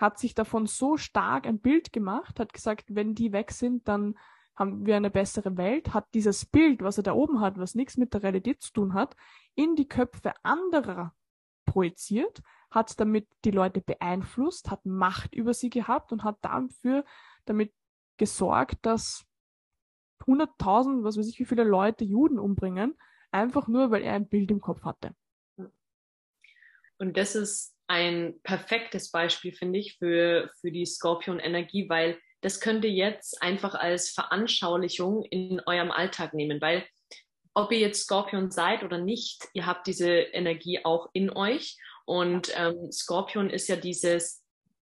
hat sich davon so stark ein Bild gemacht, hat gesagt, wenn die weg sind, dann haben wir eine bessere Welt, hat dieses Bild, was er da oben hat, was nichts mit der Realität zu tun hat, in die Köpfe anderer projiziert, hat damit die Leute beeinflusst, hat Macht über sie gehabt und hat dafür damit gesorgt, dass 100.000, was weiß ich, wie viele Leute Juden umbringen, einfach nur, weil er ein Bild im Kopf hatte. Und das ist ein perfektes Beispiel, finde ich, für, für die Skorpion-Energie, weil das könnt ihr jetzt einfach als Veranschaulichung in eurem Alltag nehmen, weil ob ihr jetzt Skorpion seid oder nicht, ihr habt diese Energie auch in euch. Und ähm, Skorpion ist ja dieses,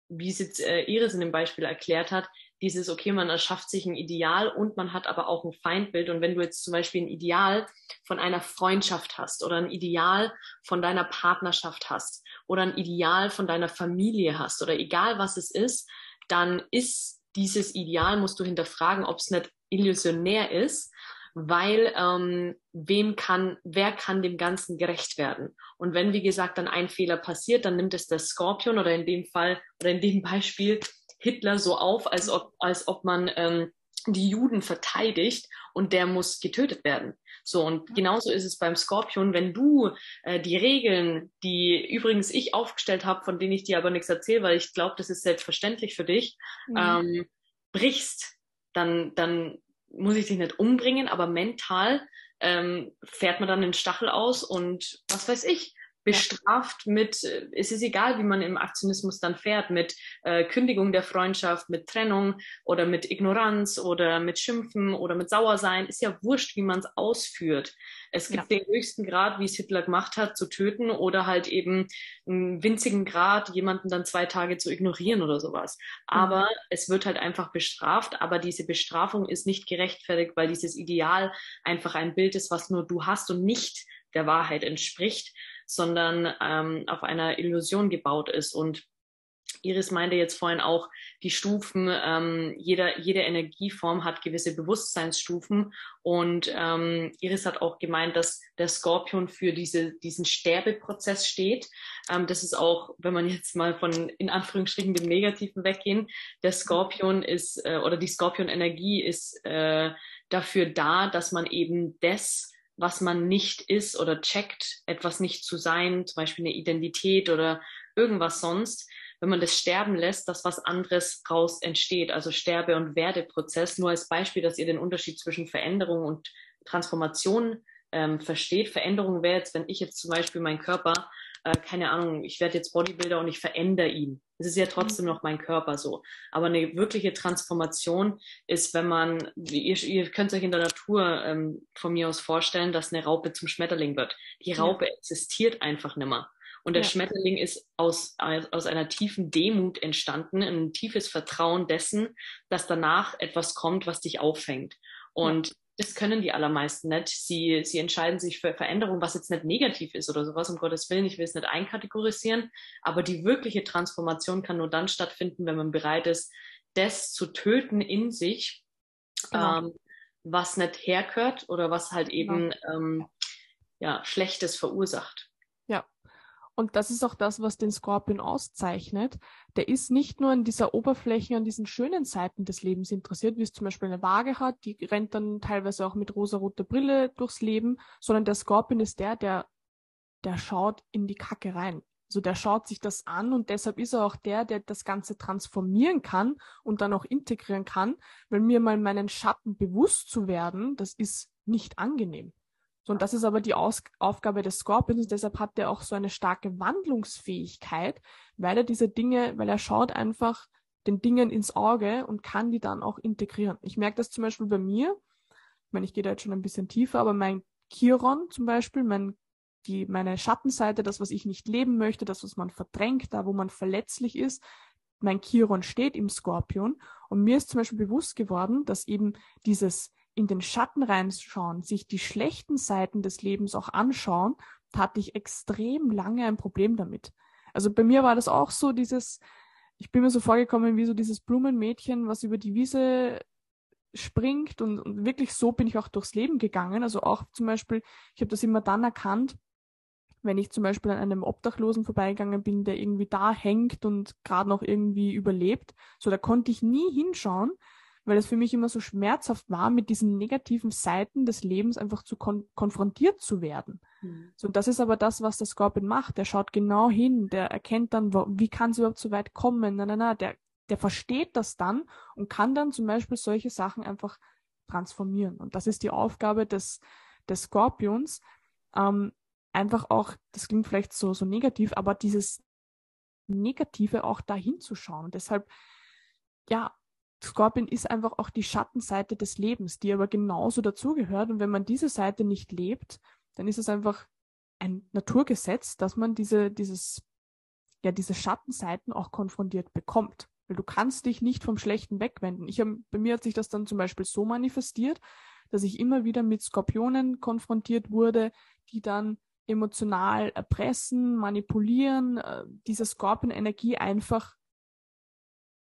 wie es jetzt äh, Iris in dem Beispiel erklärt hat, dieses, okay, man erschafft sich ein Ideal und man hat aber auch ein Feindbild. Und wenn du jetzt zum Beispiel ein Ideal von einer Freundschaft hast oder ein Ideal von deiner Partnerschaft hast oder ein Ideal von deiner Familie hast oder egal was es ist, dann ist dieses Ideal, musst du hinterfragen, ob es nicht illusionär ist, weil ähm, wem kann, wer kann dem Ganzen gerecht werden? Und wenn, wie gesagt, dann ein Fehler passiert, dann nimmt es der Skorpion oder in dem Fall oder in dem <laughs> Beispiel Hitler so auf, als ob, als ob man ähm, die Juden verteidigt und der muss getötet werden. So, und genauso ist es beim Skorpion, wenn du äh, die Regeln, die übrigens ich aufgestellt habe, von denen ich dir aber nichts erzähle, weil ich glaube, das ist selbstverständlich für dich, mhm. ähm, brichst, dann, dann muss ich dich nicht umbringen, aber mental ähm, fährt man dann den Stachel aus und was weiß ich, bestraft mit, äh, es ist egal, wie man im Aktionismus dann fährt, mit äh, Kündigung der Freundschaft, mit Trennung oder mit Ignoranz oder mit Schimpfen oder mit Sauersein, ist ja wurscht, wie man es ausführt. Es gibt ja. den höchsten Grad, wie es Hitler gemacht hat, zu töten oder halt eben einen winzigen Grad, jemanden dann zwei Tage zu ignorieren oder sowas. Aber mhm. es wird halt einfach bestraft, aber diese Bestrafung ist nicht gerechtfertigt, weil dieses Ideal einfach ein Bild ist, was nur du hast und nicht der Wahrheit entspricht sondern ähm, auf einer Illusion gebaut ist. Und Iris meinte jetzt vorhin auch, die Stufen, ähm, jeder, jede Energieform hat gewisse Bewusstseinsstufen. Und ähm, Iris hat auch gemeint, dass der Skorpion für diese, diesen Sterbeprozess steht. Ähm, das ist auch, wenn man jetzt mal von in Anführungsstrichen dem Negativen weggehen, der Skorpion ist äh, oder die Skorpion-Energie ist äh, dafür da, dass man eben das was man nicht ist oder checkt, etwas nicht zu sein, zum Beispiel eine Identität oder irgendwas sonst, wenn man das sterben lässt, dass was anderes raus entsteht, also Sterbe- und Werdeprozess. Nur als Beispiel, dass ihr den Unterschied zwischen Veränderung und Transformation ähm, versteht. Veränderung wäre jetzt, wenn ich jetzt zum Beispiel meinen Körper äh, keine Ahnung, ich werde jetzt Bodybuilder und ich verändere ihn. Es ist ja trotzdem mhm. noch mein Körper so. Aber eine wirkliche Transformation ist, wenn man, ihr, ihr könnt euch in der Natur ähm, von mir aus vorstellen, dass eine Raupe zum Schmetterling wird. Die Raupe ja. existiert einfach nimmer. Und der ja. Schmetterling ist aus, aus einer tiefen Demut entstanden, ein tiefes Vertrauen dessen, dass danach etwas kommt, was dich auffängt. Und ja das können die allermeisten nicht. Sie, sie entscheiden sich für Veränderung, was jetzt nicht negativ ist oder sowas, um Gottes Willen, ich will es nicht einkategorisieren, aber die wirkliche Transformation kann nur dann stattfinden, wenn man bereit ist, das zu töten in sich, genau. ähm, was nicht hergehört oder was halt eben genau. ähm, ja, Schlechtes verursacht. Und das ist auch das, was den Skorpion auszeichnet. Der ist nicht nur an dieser Oberfläche, an diesen schönen Seiten des Lebens interessiert, wie es zum Beispiel eine Waage hat, die rennt dann teilweise auch mit rosaroter Brille durchs Leben, sondern der Skorpion ist der, der, der schaut in die Kacke rein. Also der schaut sich das an und deshalb ist er auch der, der das Ganze transformieren kann und dann auch integrieren kann, weil mir mal meinen Schatten bewusst zu werden, das ist nicht angenehm. So, und das ist aber die Aus Aufgabe des Scorpions. Und deshalb hat er auch so eine starke Wandlungsfähigkeit, weil er diese Dinge, weil er schaut einfach den Dingen ins Auge und kann die dann auch integrieren. Ich merke das zum Beispiel bei mir, ich meine, ich gehe da jetzt schon ein bisschen tiefer, aber mein Chiron zum Beispiel, mein, die, meine Schattenseite, das, was ich nicht leben möchte, das, was man verdrängt, da, wo man verletzlich ist, mein Chiron steht im Skorpion. Und mir ist zum Beispiel bewusst geworden, dass eben dieses in den Schatten reinschauen, sich die schlechten Seiten des Lebens auch anschauen, hatte ich extrem lange ein Problem damit. Also bei mir war das auch so dieses, ich bin mir so vorgekommen wie so dieses Blumenmädchen, was über die Wiese springt und, und wirklich so bin ich auch durchs Leben gegangen. Also auch zum Beispiel, ich habe das immer dann erkannt, wenn ich zum Beispiel an einem Obdachlosen vorbeigegangen bin, der irgendwie da hängt und gerade noch irgendwie überlebt. So, da konnte ich nie hinschauen, weil es für mich immer so schmerzhaft war, mit diesen negativen Seiten des Lebens einfach zu kon konfrontiert zu werden. Mhm. So, das ist aber das, was der Scorpion macht. Der schaut genau hin, der erkennt dann, wo, wie kann es überhaupt so weit kommen. Na, na, na, der, der versteht das dann und kann dann zum Beispiel solche Sachen einfach transformieren. Und das ist die Aufgabe des, des Skorpions. Ähm, einfach auch, das klingt vielleicht so, so negativ, aber dieses Negative auch dahin zu schauen. Deshalb, ja, Scorpion ist einfach auch die Schattenseite des Lebens, die aber genauso dazugehört. Und wenn man diese Seite nicht lebt, dann ist es einfach ein Naturgesetz, dass man diese, dieses, ja, diese Schattenseiten auch konfrontiert bekommt. Weil du kannst dich nicht vom Schlechten wegwenden. Ich hab, bei mir hat sich das dann zum Beispiel so manifestiert, dass ich immer wieder mit Skorpionen konfrontiert wurde, die dann emotional erpressen, manipulieren, äh, diese Skorpion-Energie einfach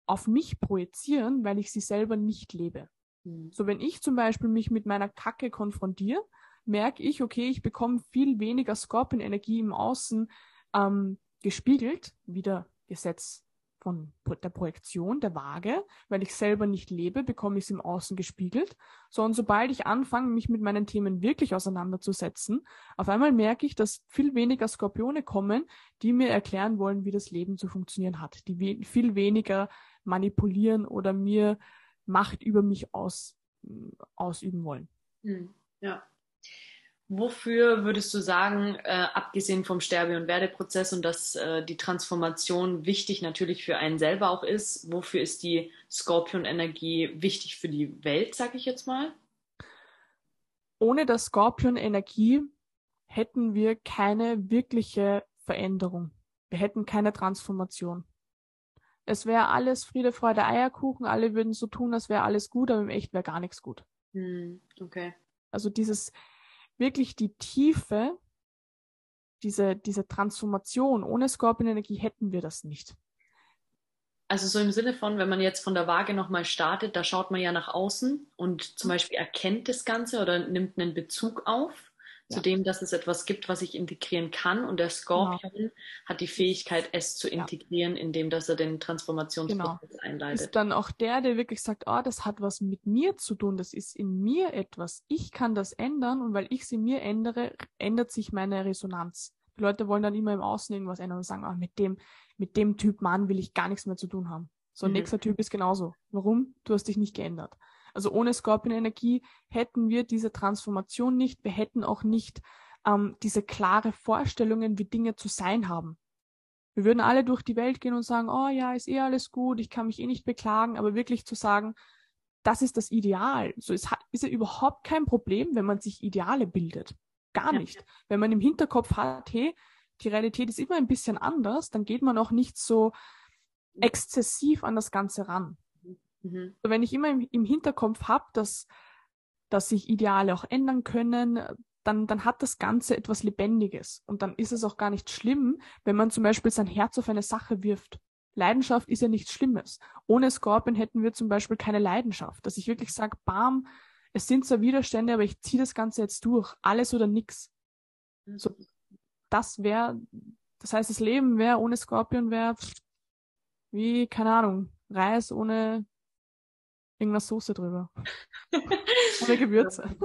auf mich projizieren, weil ich sie selber nicht lebe. Mhm. So, wenn ich zum Beispiel mich mit meiner Kacke konfrontiere, merke ich, okay, ich bekomme viel weniger Skorpion-Energie im Außen ähm, gespiegelt, wieder Gesetz von der Projektion, der Waage, weil ich selber nicht lebe, bekomme ich es im Außen gespiegelt, sondern sobald ich anfange, mich mit meinen Themen wirklich auseinanderzusetzen, auf einmal merke ich, dass viel weniger Skorpione kommen, die mir erklären wollen, wie das Leben zu funktionieren hat, die we viel weniger manipulieren oder mir Macht über mich aus, ausüben wollen. Hm, ja. Wofür würdest du sagen, äh, abgesehen vom Sterbe- und Werdeprozess und dass äh, die Transformation wichtig natürlich für einen selber auch ist, wofür ist die Skorpion-Energie wichtig für die Welt, sag ich jetzt mal? Ohne das Skorpion-Energie hätten wir keine wirkliche Veränderung. Wir hätten keine Transformation. Es wäre alles Friede, Freude, Eierkuchen, alle würden so tun, als wäre alles gut, aber im Echt wäre gar nichts gut. Hm, okay. Also dieses wirklich die Tiefe, diese, diese Transformation, ohne Skorpionenergie hätten wir das nicht. Also so im Sinne von, wenn man jetzt von der Waage nochmal startet, da schaut man ja nach außen und zum mhm. Beispiel erkennt das Ganze oder nimmt einen Bezug auf ja. zu dem, dass es etwas gibt, was ich integrieren kann. Und der Skorpion genau. hat die Fähigkeit, es zu integrieren, ja. indem dass er den Transformationsprozess genau. einleitet. Ist dann auch der, der wirklich sagt, oh, das hat was mit mir zu tun, das ist in mir etwas. Ich kann das ändern und weil ich es in mir ändere, ändert sich meine Resonanz. Die Leute wollen dann immer im Außen irgendwas ändern und sagen, oh, mit dem, mit dem Typ Mann will ich gar nichts mehr zu tun haben. So ein mhm. nächster Typ ist genauso. Warum? Du hast dich nicht geändert. Also ohne Scorpion-Energie hätten wir diese Transformation nicht. Wir hätten auch nicht ähm, diese klare Vorstellungen, wie Dinge zu sein haben. Wir würden alle durch die Welt gehen und sagen, oh ja, ist eh alles gut, ich kann mich eh nicht beklagen, aber wirklich zu sagen, das ist das Ideal. So ist, ist ja überhaupt kein Problem, wenn man sich Ideale bildet. Gar ja. nicht. Wenn man im Hinterkopf hat, hey, die Realität ist immer ein bisschen anders, dann geht man auch nicht so exzessiv an das Ganze ran. Mhm. Wenn ich immer im, im Hinterkopf habe, dass, dass sich Ideale auch ändern können, dann, dann hat das Ganze etwas Lebendiges. Und dann ist es auch gar nicht schlimm, wenn man zum Beispiel sein Herz auf eine Sache wirft. Leidenschaft ist ja nichts Schlimmes. Ohne Scorpion hätten wir zum Beispiel keine Leidenschaft. Dass ich wirklich sage, bam, es sind zwar Widerstände, aber ich ziehe das Ganze jetzt durch. Alles oder nix. So, das wäre, das heißt, das Leben wäre ohne Scorpion wäre wie, keine Ahnung, Reis ohne irgendwas Soße drüber. <laughs> Oder Gewürze.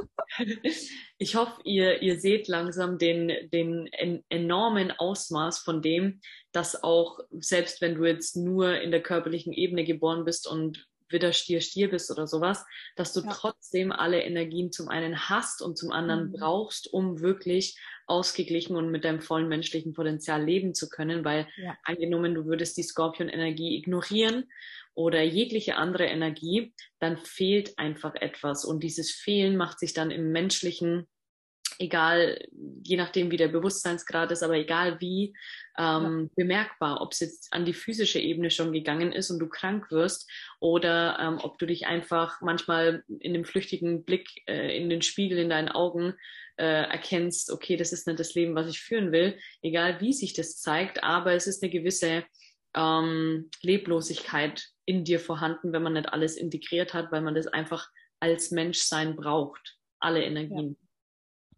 Ich hoffe, ihr, ihr seht langsam den, den en enormen Ausmaß von dem, dass auch, selbst wenn du jetzt nur in der körperlichen Ebene geboren bist und wieder Stier, Stier bist oder sowas, dass du ja. trotzdem alle Energien zum einen hast und zum anderen mhm. brauchst, um wirklich ausgeglichen und mit deinem vollen menschlichen Potenzial leben zu können, weil ja. angenommen, du würdest die Skorpion-Energie ignorieren oder jegliche andere Energie, dann fehlt einfach etwas. Und dieses Fehlen macht sich dann im menschlichen, egal, je nachdem wie der Bewusstseinsgrad ist, aber egal wie, ähm, ja. bemerkbar, ob es jetzt an die physische Ebene schon gegangen ist und du krank wirst oder ähm, ob du dich einfach manchmal in dem flüchtigen Blick äh, in den Spiegel in deinen Augen äh, erkennst, okay, das ist nicht das Leben, was ich führen will, egal wie sich das zeigt, aber es ist eine gewisse ähm, Leblosigkeit in dir vorhanden, wenn man nicht alles integriert hat, weil man das einfach als Menschsein braucht. Alle Energien.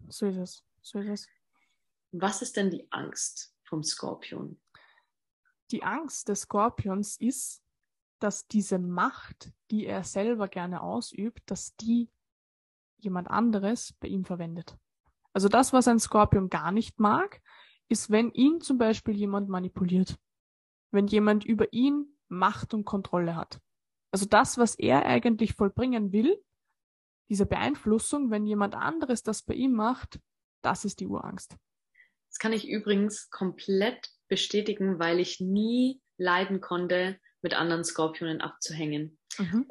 Ja. So ist es. So ist es. Was ist denn die Angst vom Skorpion? Die Angst des Skorpions ist, dass diese Macht, die er selber gerne ausübt, dass die jemand anderes bei ihm verwendet. Also das, was ein Skorpion gar nicht mag, ist, wenn ihn zum Beispiel jemand manipuliert wenn jemand über ihn Macht und Kontrolle hat. Also das, was er eigentlich vollbringen will, diese Beeinflussung, wenn jemand anderes das bei ihm macht, das ist die Urangst. Das kann ich übrigens komplett bestätigen, weil ich nie leiden konnte, mit anderen Skorpionen abzuhängen. Mhm.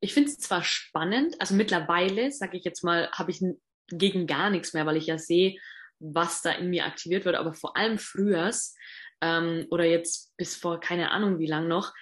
Ich finde es zwar spannend, also mittlerweile, sage ich jetzt mal, habe ich gegen gar nichts mehr, weil ich ja sehe, was da in mir aktiviert wird, aber vor allem frühers ähm, oder jetzt bis vor keine Ahnung wie lang noch,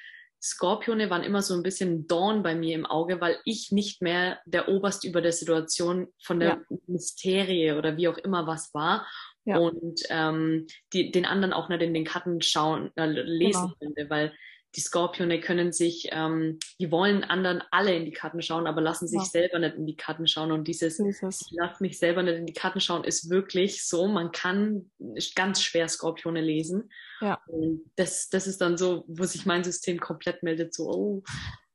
Skorpione waren immer so ein bisschen Dorn bei mir im Auge, weil ich nicht mehr der Oberst über der Situation von der ja. Mysterie oder wie auch immer was war. Ja. Und ähm, die, den anderen auch nicht in den Karten schauen, äh, lesen genau. könnte, weil die Skorpione können sich, ähm, die wollen anderen alle in die Karten schauen, aber lassen sich ja. selber nicht in die Karten schauen. Und dieses, ich lass mich selber nicht in die Karten schauen, ist wirklich so. Man kann ganz schwer Skorpione lesen. Ja. Und das, das ist dann so, wo sich mein System komplett meldet, so, oh,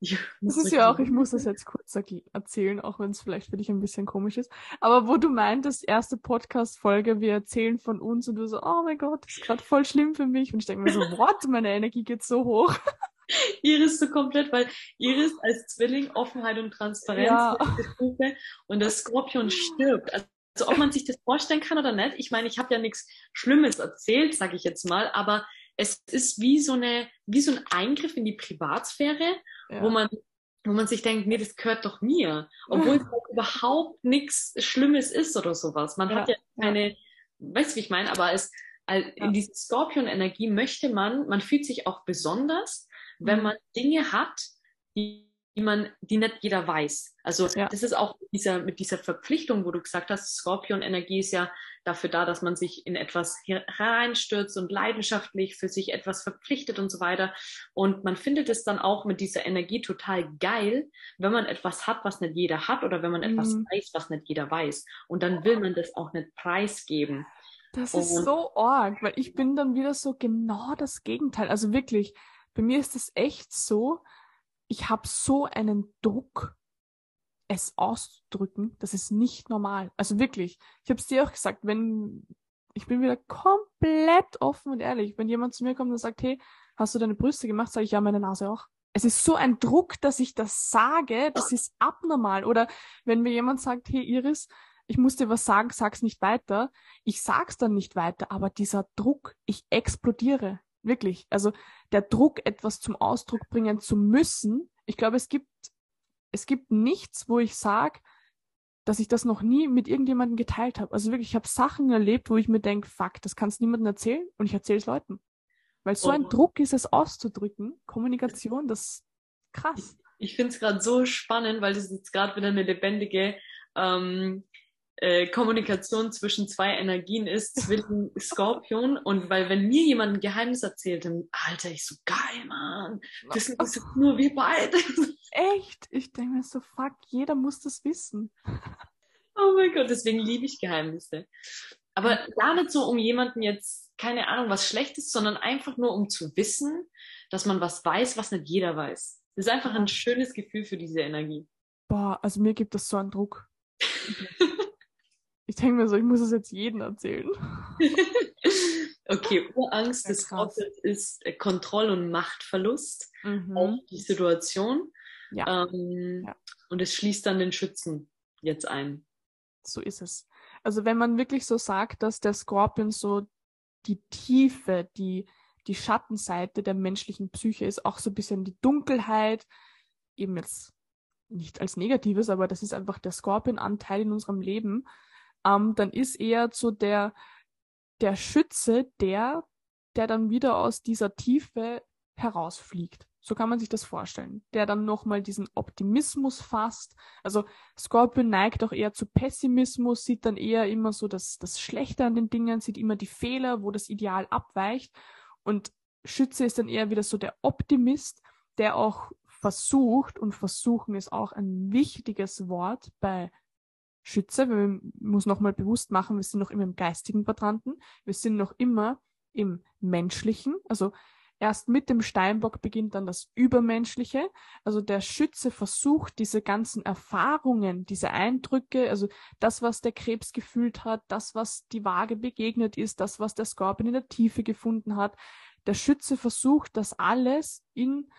<laughs> das ist ja auch, ich muss das jetzt kurz erzählen, auch wenn es vielleicht für dich ein bisschen komisch ist. Aber wo du meintest, erste Podcast-Folge, wir erzählen von uns und du so, oh mein Gott, das ist gerade voll schlimm für mich. Und ich denke mir so, what? Meine Energie geht so hoch. <laughs> Iris so komplett, weil Iris als Zwilling Offenheit und Transparenz ja. und das Skorpion stirbt. Also ob man sich das vorstellen kann oder nicht. Ich meine, ich habe ja nichts Schlimmes erzählt, sage ich jetzt mal, aber es ist wie so eine, wie so ein Eingriff in die Privatsphäre ja. wo man wo man sich denkt, nee, das gehört doch mir, obwohl es halt überhaupt nichts Schlimmes ist oder sowas. Man ja. hat ja keine, weißt du, wie ich meine, aber es, in ja. diese Skorpion-Energie möchte man, man fühlt sich auch besonders, wenn mhm. man Dinge hat, die die man, die nicht jeder weiß. Also ja. das ist auch dieser, mit dieser Verpflichtung, wo du gesagt hast, Skorpion-Energie ist ja dafür da, dass man sich in etwas reinstürzt und leidenschaftlich für sich etwas verpflichtet und so weiter. Und man findet es dann auch mit dieser Energie total geil, wenn man etwas hat, was nicht jeder hat oder wenn man mhm. etwas weiß, was nicht jeder weiß. Und dann will man das auch nicht preisgeben. Das ist so arg, weil ich bin dann wieder so genau das Gegenteil. Also wirklich, bei mir ist es echt so, ich habe so einen Druck, es auszudrücken, das ist nicht normal. Also wirklich, ich habe es dir auch gesagt, wenn ich bin wieder komplett offen und ehrlich, wenn jemand zu mir kommt und sagt, hey, hast du deine Brüste gemacht, sage ich ja, meine Nase auch. Es ist so ein Druck, dass ich das sage, das ist abnormal. Oder wenn mir jemand sagt, hey Iris, ich muss dir was sagen, sag's nicht weiter. Ich sag's dann nicht weiter, aber dieser Druck, ich explodiere. Wirklich. Also der Druck, etwas zum Ausdruck bringen zu müssen. Ich glaube, es gibt, es gibt nichts, wo ich sage, dass ich das noch nie mit irgendjemandem geteilt habe. Also wirklich, ich habe Sachen erlebt, wo ich mir denke, fuck, das kannst niemandem erzählen und ich erzähle es Leuten. Weil so oh. ein Druck ist es auszudrücken. Kommunikation, das ist krass. Ich, ich finde es gerade so spannend, weil das jetzt gerade wieder eine lebendige ähm, äh, Kommunikation zwischen zwei Energien ist, Zwilling Skorpion. Und weil wenn mir jemand ein Geheimnis erzählt, dann, Alter, ich so, geil, Mann. Das sind nur wir beide. Echt? Ich denke mir so, fuck, jeder muss das wissen. Oh mein Gott, deswegen liebe ich Geheimnisse. Aber gar nicht so, um jemanden jetzt, keine Ahnung, was Schlechtes, sondern einfach nur, um zu wissen, dass man was weiß, was nicht jeder weiß. Das ist einfach ein schönes Gefühl für diese Energie. Boah, also mir gibt das so einen Druck. <laughs> Ich denke mir so, ich muss es jetzt jedem erzählen. <laughs> okay, Urangst des Gottes ist äh, Kontroll- und Machtverlust mhm. auf die Situation. Ja. Ähm, ja. Und es schließt dann den Schützen jetzt ein. So ist es. Also wenn man wirklich so sagt, dass der Skorpion so die Tiefe, die, die Schattenseite der menschlichen Psyche ist, auch so ein bisschen die Dunkelheit, eben jetzt nicht als Negatives, aber das ist einfach der Skorpion-Anteil in unserem Leben ähm, dann ist eher so der, der Schütze der, der dann wieder aus dieser Tiefe herausfliegt. So kann man sich das vorstellen. Der dann nochmal diesen Optimismus fasst. Also Scorpion neigt auch eher zu Pessimismus, sieht dann eher immer so das, das Schlechte an den Dingen, sieht immer die Fehler, wo das Ideal abweicht. Und Schütze ist dann eher wieder so der Optimist, der auch versucht, und versuchen ist auch ein wichtiges Wort bei Schütze. Man muss nochmal bewusst machen, wir sind noch immer im geistigen Quadranten. Wir sind noch immer im menschlichen. Also erst mit dem Steinbock beginnt dann das Übermenschliche. Also der Schütze versucht, diese ganzen Erfahrungen, diese Eindrücke, also das, was der Krebs gefühlt hat, das, was die Waage begegnet ist, das, was der Skorpion in der Tiefe gefunden hat. Der Schütze versucht, das alles in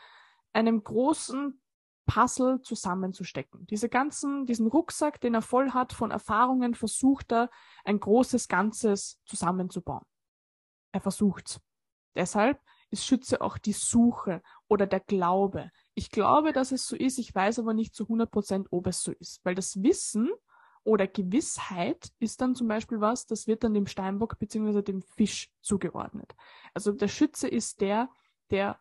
einem großen Puzzle zusammenzustecken. Diese ganzen, diesen Rucksack, den er voll hat von Erfahrungen, versucht er ein großes Ganzes zusammenzubauen. Er versucht's. Deshalb ist Schütze auch die Suche oder der Glaube. Ich glaube, dass es so ist, ich weiß aber nicht zu 100 Prozent, ob es so ist, weil das Wissen oder Gewissheit ist dann zum Beispiel was, das wird dann dem Steinbock beziehungsweise dem Fisch zugeordnet. Also der Schütze ist der, der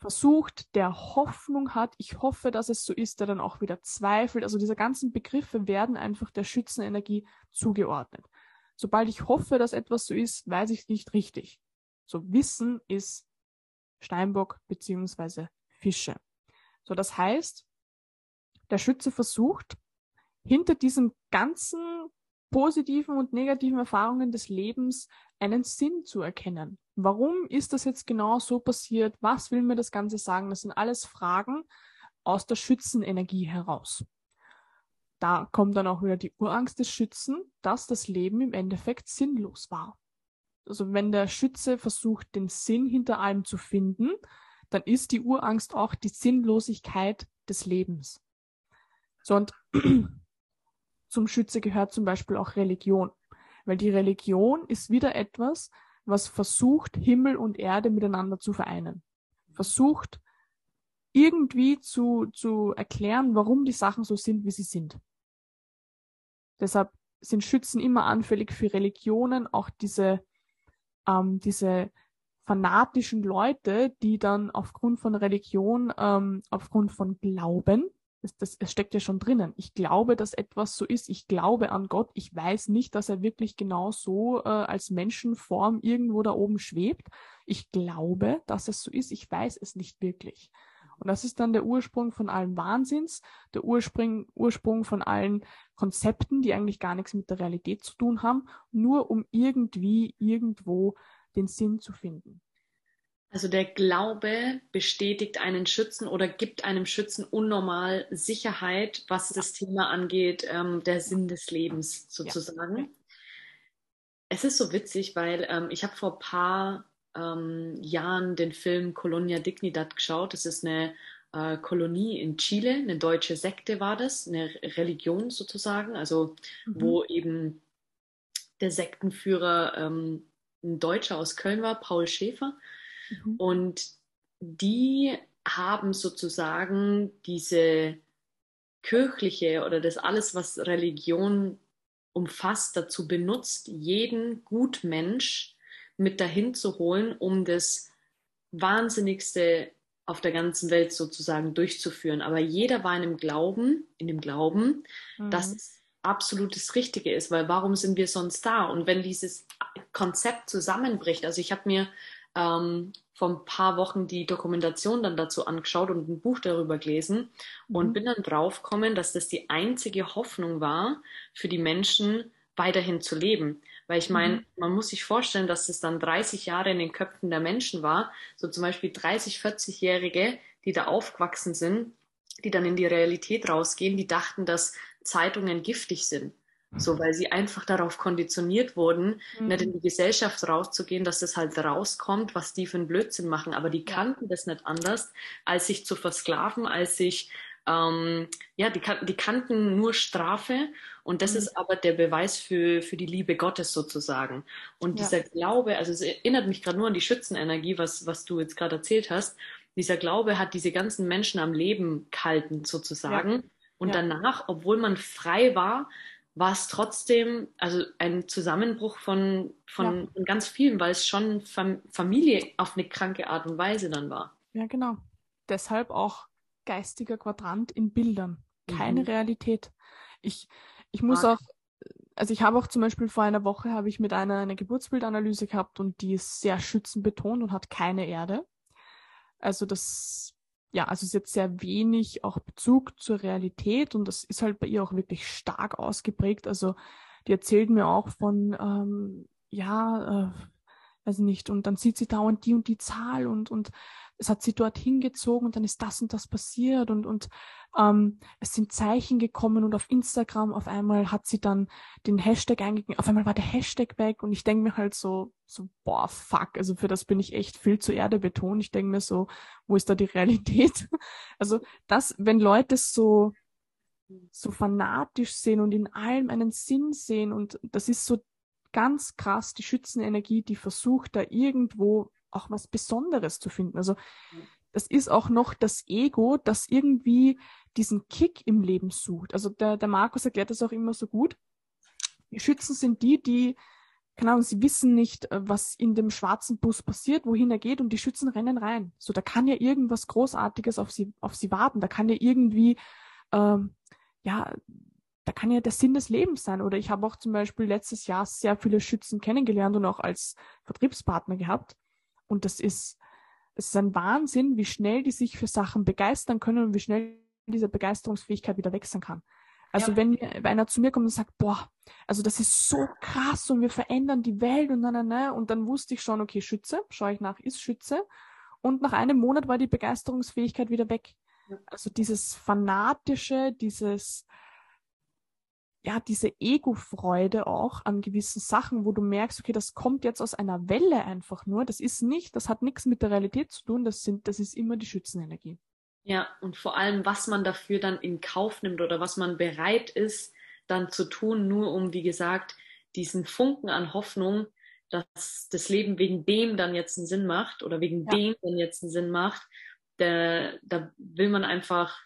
versucht, der Hoffnung hat, ich hoffe, dass es so ist, der dann auch wieder zweifelt. Also diese ganzen Begriffe werden einfach der Schützenenergie zugeordnet. Sobald ich hoffe, dass etwas so ist, weiß ich nicht richtig. So Wissen ist Steinbock beziehungsweise Fische. So, das heißt, der Schütze versucht, hinter diesen ganzen positiven und negativen Erfahrungen des Lebens einen Sinn zu erkennen. Warum ist das jetzt genau so passiert? Was will mir das Ganze sagen? Das sind alles Fragen aus der Schützenenergie heraus. Da kommt dann auch wieder die Urangst des Schützen, dass das Leben im Endeffekt sinnlos war. Also wenn der Schütze versucht, den Sinn hinter allem zu finden, dann ist die Urangst auch die Sinnlosigkeit des Lebens. So und <clears throat> zum Schütze gehört zum Beispiel auch Religion. Weil die Religion ist wieder etwas, was versucht, Himmel und Erde miteinander zu vereinen. Versucht, irgendwie zu, zu erklären, warum die Sachen so sind, wie sie sind. Deshalb sind Schützen immer anfällig für Religionen, auch diese, ähm, diese fanatischen Leute, die dann aufgrund von Religion, ähm, aufgrund von Glauben, das, das, es steckt ja schon drinnen. Ich glaube, dass etwas so ist. Ich glaube an Gott. Ich weiß nicht, dass er wirklich genau so äh, als Menschenform irgendwo da oben schwebt. Ich glaube, dass es so ist. Ich weiß es nicht wirklich. Und das ist dann der Ursprung von allen Wahnsinns, der Ursprung, Ursprung von allen Konzepten, die eigentlich gar nichts mit der Realität zu tun haben, nur um irgendwie irgendwo den Sinn zu finden. Also der Glaube bestätigt einen Schützen oder gibt einem Schützen unnormal Sicherheit, was das Thema angeht, ähm, der Sinn des Lebens sozusagen. Ja. Es ist so witzig, weil ähm, ich habe vor ein paar ähm, Jahren den Film Colonia Dignidad geschaut. Das ist eine äh, Kolonie in Chile, eine deutsche Sekte war das, eine Religion sozusagen, also mhm. wo eben der Sektenführer ähm, ein Deutscher aus Köln war, Paul Schäfer. Mhm. Und die haben sozusagen diese kirchliche oder das alles, was Religion umfasst, dazu benutzt, jeden Gutmensch mit dahin zu holen, um das Wahnsinnigste auf der ganzen Welt sozusagen durchzuführen. Aber jeder war in dem Glauben, in dem Glauben, mhm. dass es absolut das Richtige ist, weil warum sind wir sonst da? Und wenn dieses Konzept zusammenbricht, also ich habe mir ähm, vor ein paar Wochen die Dokumentation dann dazu angeschaut und ein Buch darüber gelesen mhm. und bin dann draufgekommen, dass das die einzige Hoffnung war, für die Menschen weiterhin zu leben. Weil ich meine, mhm. man muss sich vorstellen, dass es dann 30 Jahre in den Köpfen der Menschen war, so zum Beispiel 30, 40-Jährige, die da aufgewachsen sind, die dann in die Realität rausgehen, die dachten, dass Zeitungen giftig sind. So, weil sie einfach darauf konditioniert wurden, mhm. nicht in die Gesellschaft rauszugehen, dass das halt rauskommt, was die für einen Blödsinn machen. Aber die kannten das nicht anders, als sich zu versklaven, als sich, ähm, ja, die, die kannten nur Strafe. Und das mhm. ist aber der Beweis für, für die Liebe Gottes sozusagen. Und ja. dieser Glaube, also es erinnert mich gerade nur an die Schützenenergie, was, was du jetzt gerade erzählt hast. Dieser Glaube hat diese ganzen Menschen am Leben gehalten sozusagen. Ja. Und ja. danach, obwohl man frei war, war es trotzdem also ein Zusammenbruch von, von, ja. ganz vielen, weil es schon Fam Familie auf eine kranke Art und Weise dann war. Ja, genau. Deshalb auch geistiger Quadrant in Bildern. Keine mhm. Realität. Ich, ich muss auch, also ich habe auch zum Beispiel vor einer Woche habe ich mit einer eine Geburtsbildanalyse gehabt und die ist sehr schützenbetont und hat keine Erde. Also das ja, also ist jetzt sehr wenig auch Bezug zur Realität und das ist halt bei ihr auch wirklich stark ausgeprägt. Also die erzählt mir auch von, ähm, ja, äh, weiß nicht, und dann sieht sie dauernd die und die Zahl und, und es hat sie dorthin gezogen und dann ist das und das passiert und, und ähm, es sind Zeichen gekommen und auf Instagram auf einmal hat sie dann den Hashtag eingegeben, auf einmal war der Hashtag weg und ich denke mir halt so, so, boah, fuck, also für das bin ich echt viel zu Erde betont. Ich denke mir so, wo ist da die Realität? <laughs> Also das, wenn Leute so, so fanatisch sehen und in allem einen Sinn sehen und das ist so ganz krass die Schützenenergie, die versucht da irgendwo auch was Besonderes zu finden. Also das ist auch noch das Ego, das irgendwie diesen Kick im Leben sucht. Also der, der Markus erklärt das auch immer so gut. Die Schützen sind die, die, keine Ahnung, sie wissen nicht, äh, was in dem schwarzen Bus passiert, wohin er geht und die Schützen rennen rein. So, da kann ja irgendwas Großartiges auf sie, auf sie warten. Da kann ja irgendwie, ähm, ja, da kann ja der Sinn des Lebens sein. Oder ich habe auch zum Beispiel letztes Jahr sehr viele Schützen kennengelernt und auch als Vertriebspartner gehabt. Und das ist, es ist ein Wahnsinn, wie schnell die sich für Sachen begeistern können und wie schnell diese Begeisterungsfähigkeit wieder wechseln kann. Also ja. wenn, wenn einer zu mir kommt und sagt, boah, also das ist so krass und wir verändern die Welt und dann, ne, und dann wusste ich schon, okay, Schütze, schaue ich nach, ist Schütze. Und nach einem Monat war die Begeisterungsfähigkeit wieder weg. Also dieses fanatische, dieses, ja, diese Ego-Freude auch an gewissen Sachen, wo du merkst, okay, das kommt jetzt aus einer Welle einfach nur. Das ist nicht, das hat nichts mit der Realität zu tun, das sind, das ist immer die Schützenenergie. Ja, und vor allem, was man dafür dann in Kauf nimmt oder was man bereit ist, dann zu tun, nur um, wie gesagt, diesen Funken an Hoffnung, dass das Leben wegen dem dann jetzt einen Sinn macht oder wegen ja. dem dann jetzt einen Sinn macht, da, da will man einfach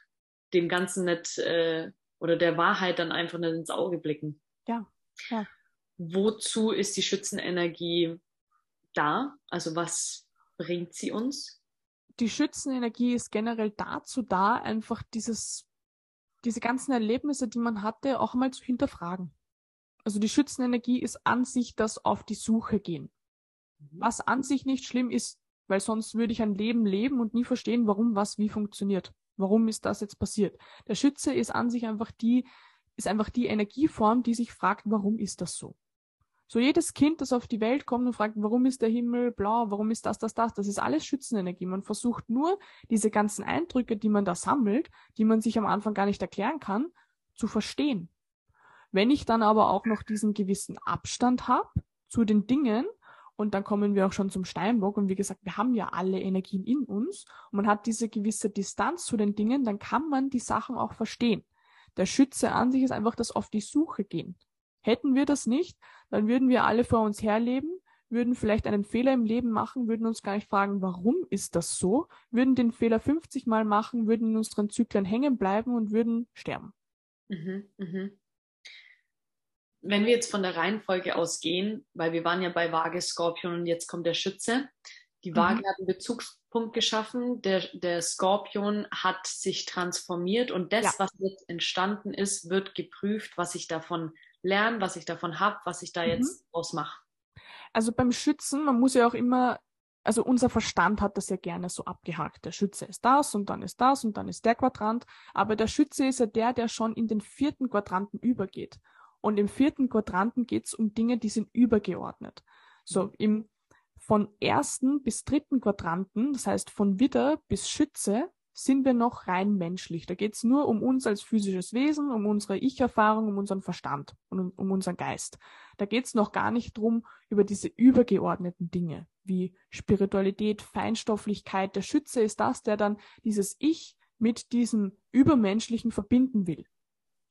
dem Ganzen nicht äh, oder der Wahrheit dann einfach nicht ins Auge blicken. Ja. ja. Wozu ist die Schützenenergie da? Also was bringt sie uns? Die Schützenenergie ist generell dazu da, einfach dieses, diese ganzen Erlebnisse, die man hatte, auch mal zu hinterfragen. Also die Schützenenergie ist an sich das auf die Suche gehen. Mhm. Was an sich nicht schlimm ist, weil sonst würde ich ein Leben leben und nie verstehen, warum was wie funktioniert. Warum ist das jetzt passiert? Der Schütze ist an sich einfach die, ist einfach die Energieform, die sich fragt, warum ist das so? So jedes Kind, das auf die Welt kommt und fragt, warum ist der Himmel blau, warum ist das, das, das, das ist alles Schützenenergie. Man versucht nur, diese ganzen Eindrücke, die man da sammelt, die man sich am Anfang gar nicht erklären kann, zu verstehen. Wenn ich dann aber auch noch diesen gewissen Abstand habe zu den Dingen und dann kommen wir auch schon zum Steinbock. Und wie gesagt, wir haben ja alle Energien in uns und man hat diese gewisse Distanz zu den Dingen, dann kann man die Sachen auch verstehen. Der Schütze an sich ist einfach das auf die Suche gehen. Hätten wir das nicht, dann würden wir alle vor uns herleben, würden vielleicht einen Fehler im Leben machen, würden uns gar nicht fragen, warum ist das so, würden den Fehler 50 Mal machen, würden in unseren Zyklen hängen bleiben und würden sterben. Mhm, mh wenn wir jetzt von der Reihenfolge ausgehen, weil wir waren ja bei Waage, Skorpion und jetzt kommt der Schütze. Die mhm. Waage mhm. hat einen Bezugspunkt geschaffen, der, der Skorpion hat sich transformiert und das, ja. was jetzt entstanden ist, wird geprüft, was ich davon lerne, was ich davon habe, was ich da mhm. jetzt ausmache. Also beim Schützen, man muss ja auch immer, also unser Verstand hat das ja gerne so abgehakt. Der Schütze ist das und dann ist das und dann ist der Quadrant. Aber der Schütze ist ja der, der schon in den vierten Quadranten übergeht. Und im vierten Quadranten geht es um Dinge, die sind übergeordnet. So im von ersten bis dritten Quadranten, das heißt von Widder bis Schütze, sind wir noch rein menschlich. Da geht es nur um uns als physisches Wesen, um unsere Ich-Erfahrung, um unseren Verstand und um, um unseren Geist. Da geht es noch gar nicht drum über diese übergeordneten Dinge wie Spiritualität, Feinstofflichkeit. Der Schütze ist das, der dann dieses Ich mit diesem Übermenschlichen verbinden will.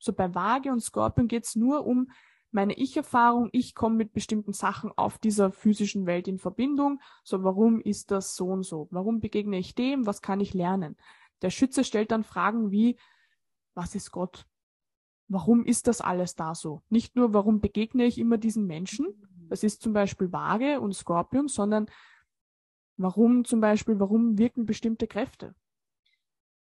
So bei Waage und Skorpion geht's nur um meine Ich-Erfahrung. Ich komme mit bestimmten Sachen auf dieser physischen Welt in Verbindung. So, warum ist das so und so? Warum begegne ich dem? Was kann ich lernen? Der Schütze stellt dann Fragen wie, was ist Gott? Warum ist das alles da so? Nicht nur, warum begegne ich immer diesen Menschen? Das ist zum Beispiel Waage und Skorpion, sondern warum zum Beispiel, warum wirken bestimmte Kräfte?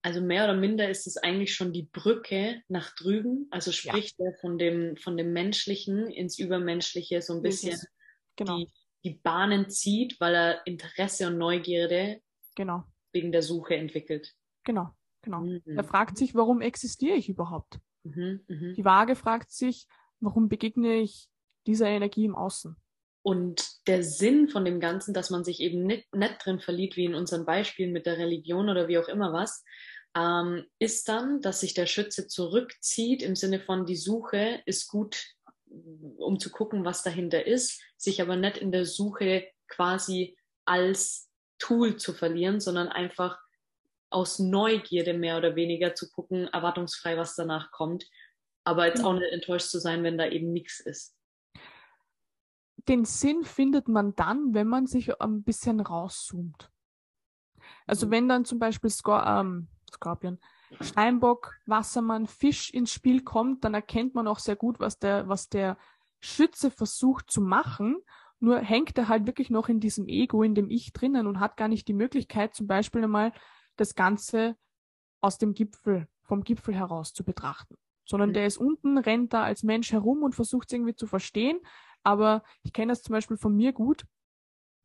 Also mehr oder minder ist es eigentlich schon die Brücke nach drüben. Also spricht ja. er von dem, von dem Menschlichen ins Übermenschliche so ein bisschen genau. die, die Bahnen zieht, weil er Interesse und Neugierde genau. wegen der Suche entwickelt. Genau, genau. Mhm. Er fragt sich, warum existiere ich überhaupt? Mhm, mh. Die Waage fragt sich, warum begegne ich dieser Energie im Außen? Und der Sinn von dem Ganzen, dass man sich eben nicht, nicht drin verliert, wie in unseren Beispielen mit der Religion oder wie auch immer was, ähm, ist dann, dass sich der Schütze zurückzieht im Sinne von die Suche ist gut, um zu gucken, was dahinter ist, sich aber nicht in der Suche quasi als Tool zu verlieren, sondern einfach aus Neugierde mehr oder weniger zu gucken, erwartungsfrei, was danach kommt, aber jetzt auch nicht enttäuscht zu sein, wenn da eben nichts ist. Den Sinn findet man dann, wenn man sich ein bisschen rauszoomt. Also Mhm. wenn dann zum Beispiel Skor ähm, Skorpion, Steinbock, Wassermann, Fisch ins Spiel kommt, dann erkennt man auch sehr gut, was der, was der Schütze versucht zu machen. Nur hängt er halt wirklich noch in diesem Ego, in dem Ich drinnen und hat gar nicht die Möglichkeit, zum Beispiel einmal das Ganze aus dem Gipfel, vom Gipfel heraus zu betrachten. Sondern Mhm. der ist unten, rennt da als Mensch herum und versucht es irgendwie zu verstehen. Aber ich kenne das zum Beispiel von mir gut,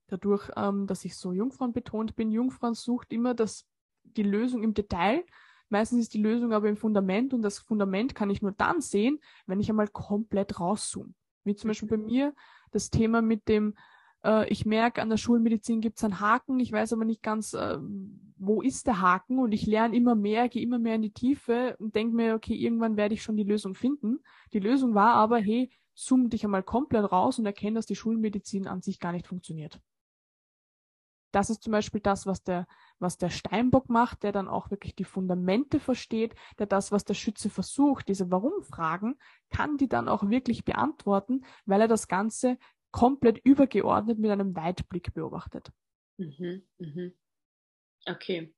dadurch, ähm, dass ich so Jungfrauen betont bin. Jungfrauen sucht immer das, die Lösung im Detail. Meistens ist die Lösung aber im Fundament und das Fundament kann ich nur dann sehen, wenn ich einmal komplett rauszoome. Wie zum Beispiel bei mir das Thema mit dem, äh, ich merke, an der Schulmedizin gibt es einen Haken, ich weiß aber nicht ganz, äh, wo ist der Haken und ich lerne immer mehr, gehe immer mehr in die Tiefe und denke mir, okay, irgendwann werde ich schon die Lösung finden. Die Lösung war aber, hey, zoom dich einmal komplett raus und erkenne, dass die Schulmedizin an sich gar nicht funktioniert. Das ist zum Beispiel das, was der, was der Steinbock macht, der dann auch wirklich die Fundamente versteht, der das, was der Schütze versucht, diese Warum-Fragen, kann die dann auch wirklich beantworten, weil er das Ganze komplett übergeordnet mit einem Weitblick beobachtet. Mhm, mhm. Okay.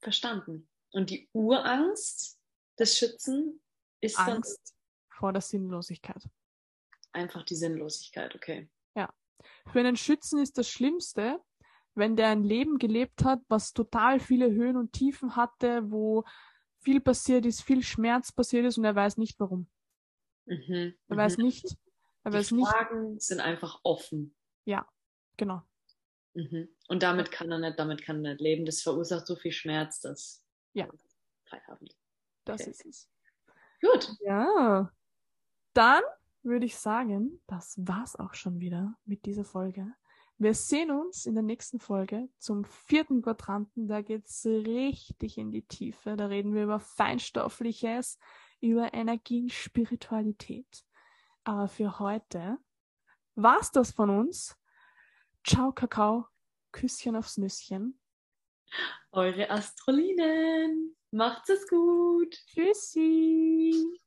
Verstanden. Und die Urangst des Schützen ist Angst vor der Sinnlosigkeit. einfach die Sinnlosigkeit, okay. Für einen Schützen ist das Schlimmste, wenn der ein Leben gelebt hat, was total viele Höhen und Tiefen hatte, wo viel passiert ist, viel Schmerz passiert ist und er weiß nicht warum. Mhm, Er weiß mhm. nicht, er Die weiß nicht, Fragen sind einfach offen. genau. Mhm. Und damit kann er nicht, damit kann er nicht leben. Das verursacht so viel Schmerz, dass Ja. Feierabend. Das Okay. ist es. Gut. Ja. Dann würde ich sagen, das war's auch schon wieder mit dieser Folge. Wir sehen uns in der nächsten Folge zum vierten Quadranten. Da geht's richtig in die Tiefe. Da reden wir über Feinstoffliches, über Energien, Spiritualität. Aber für heute war's das von uns. Ciao, Kakao. Küsschen aufs Nüsschen. Eure Astrolinen. Macht's es gut. Tschüssi.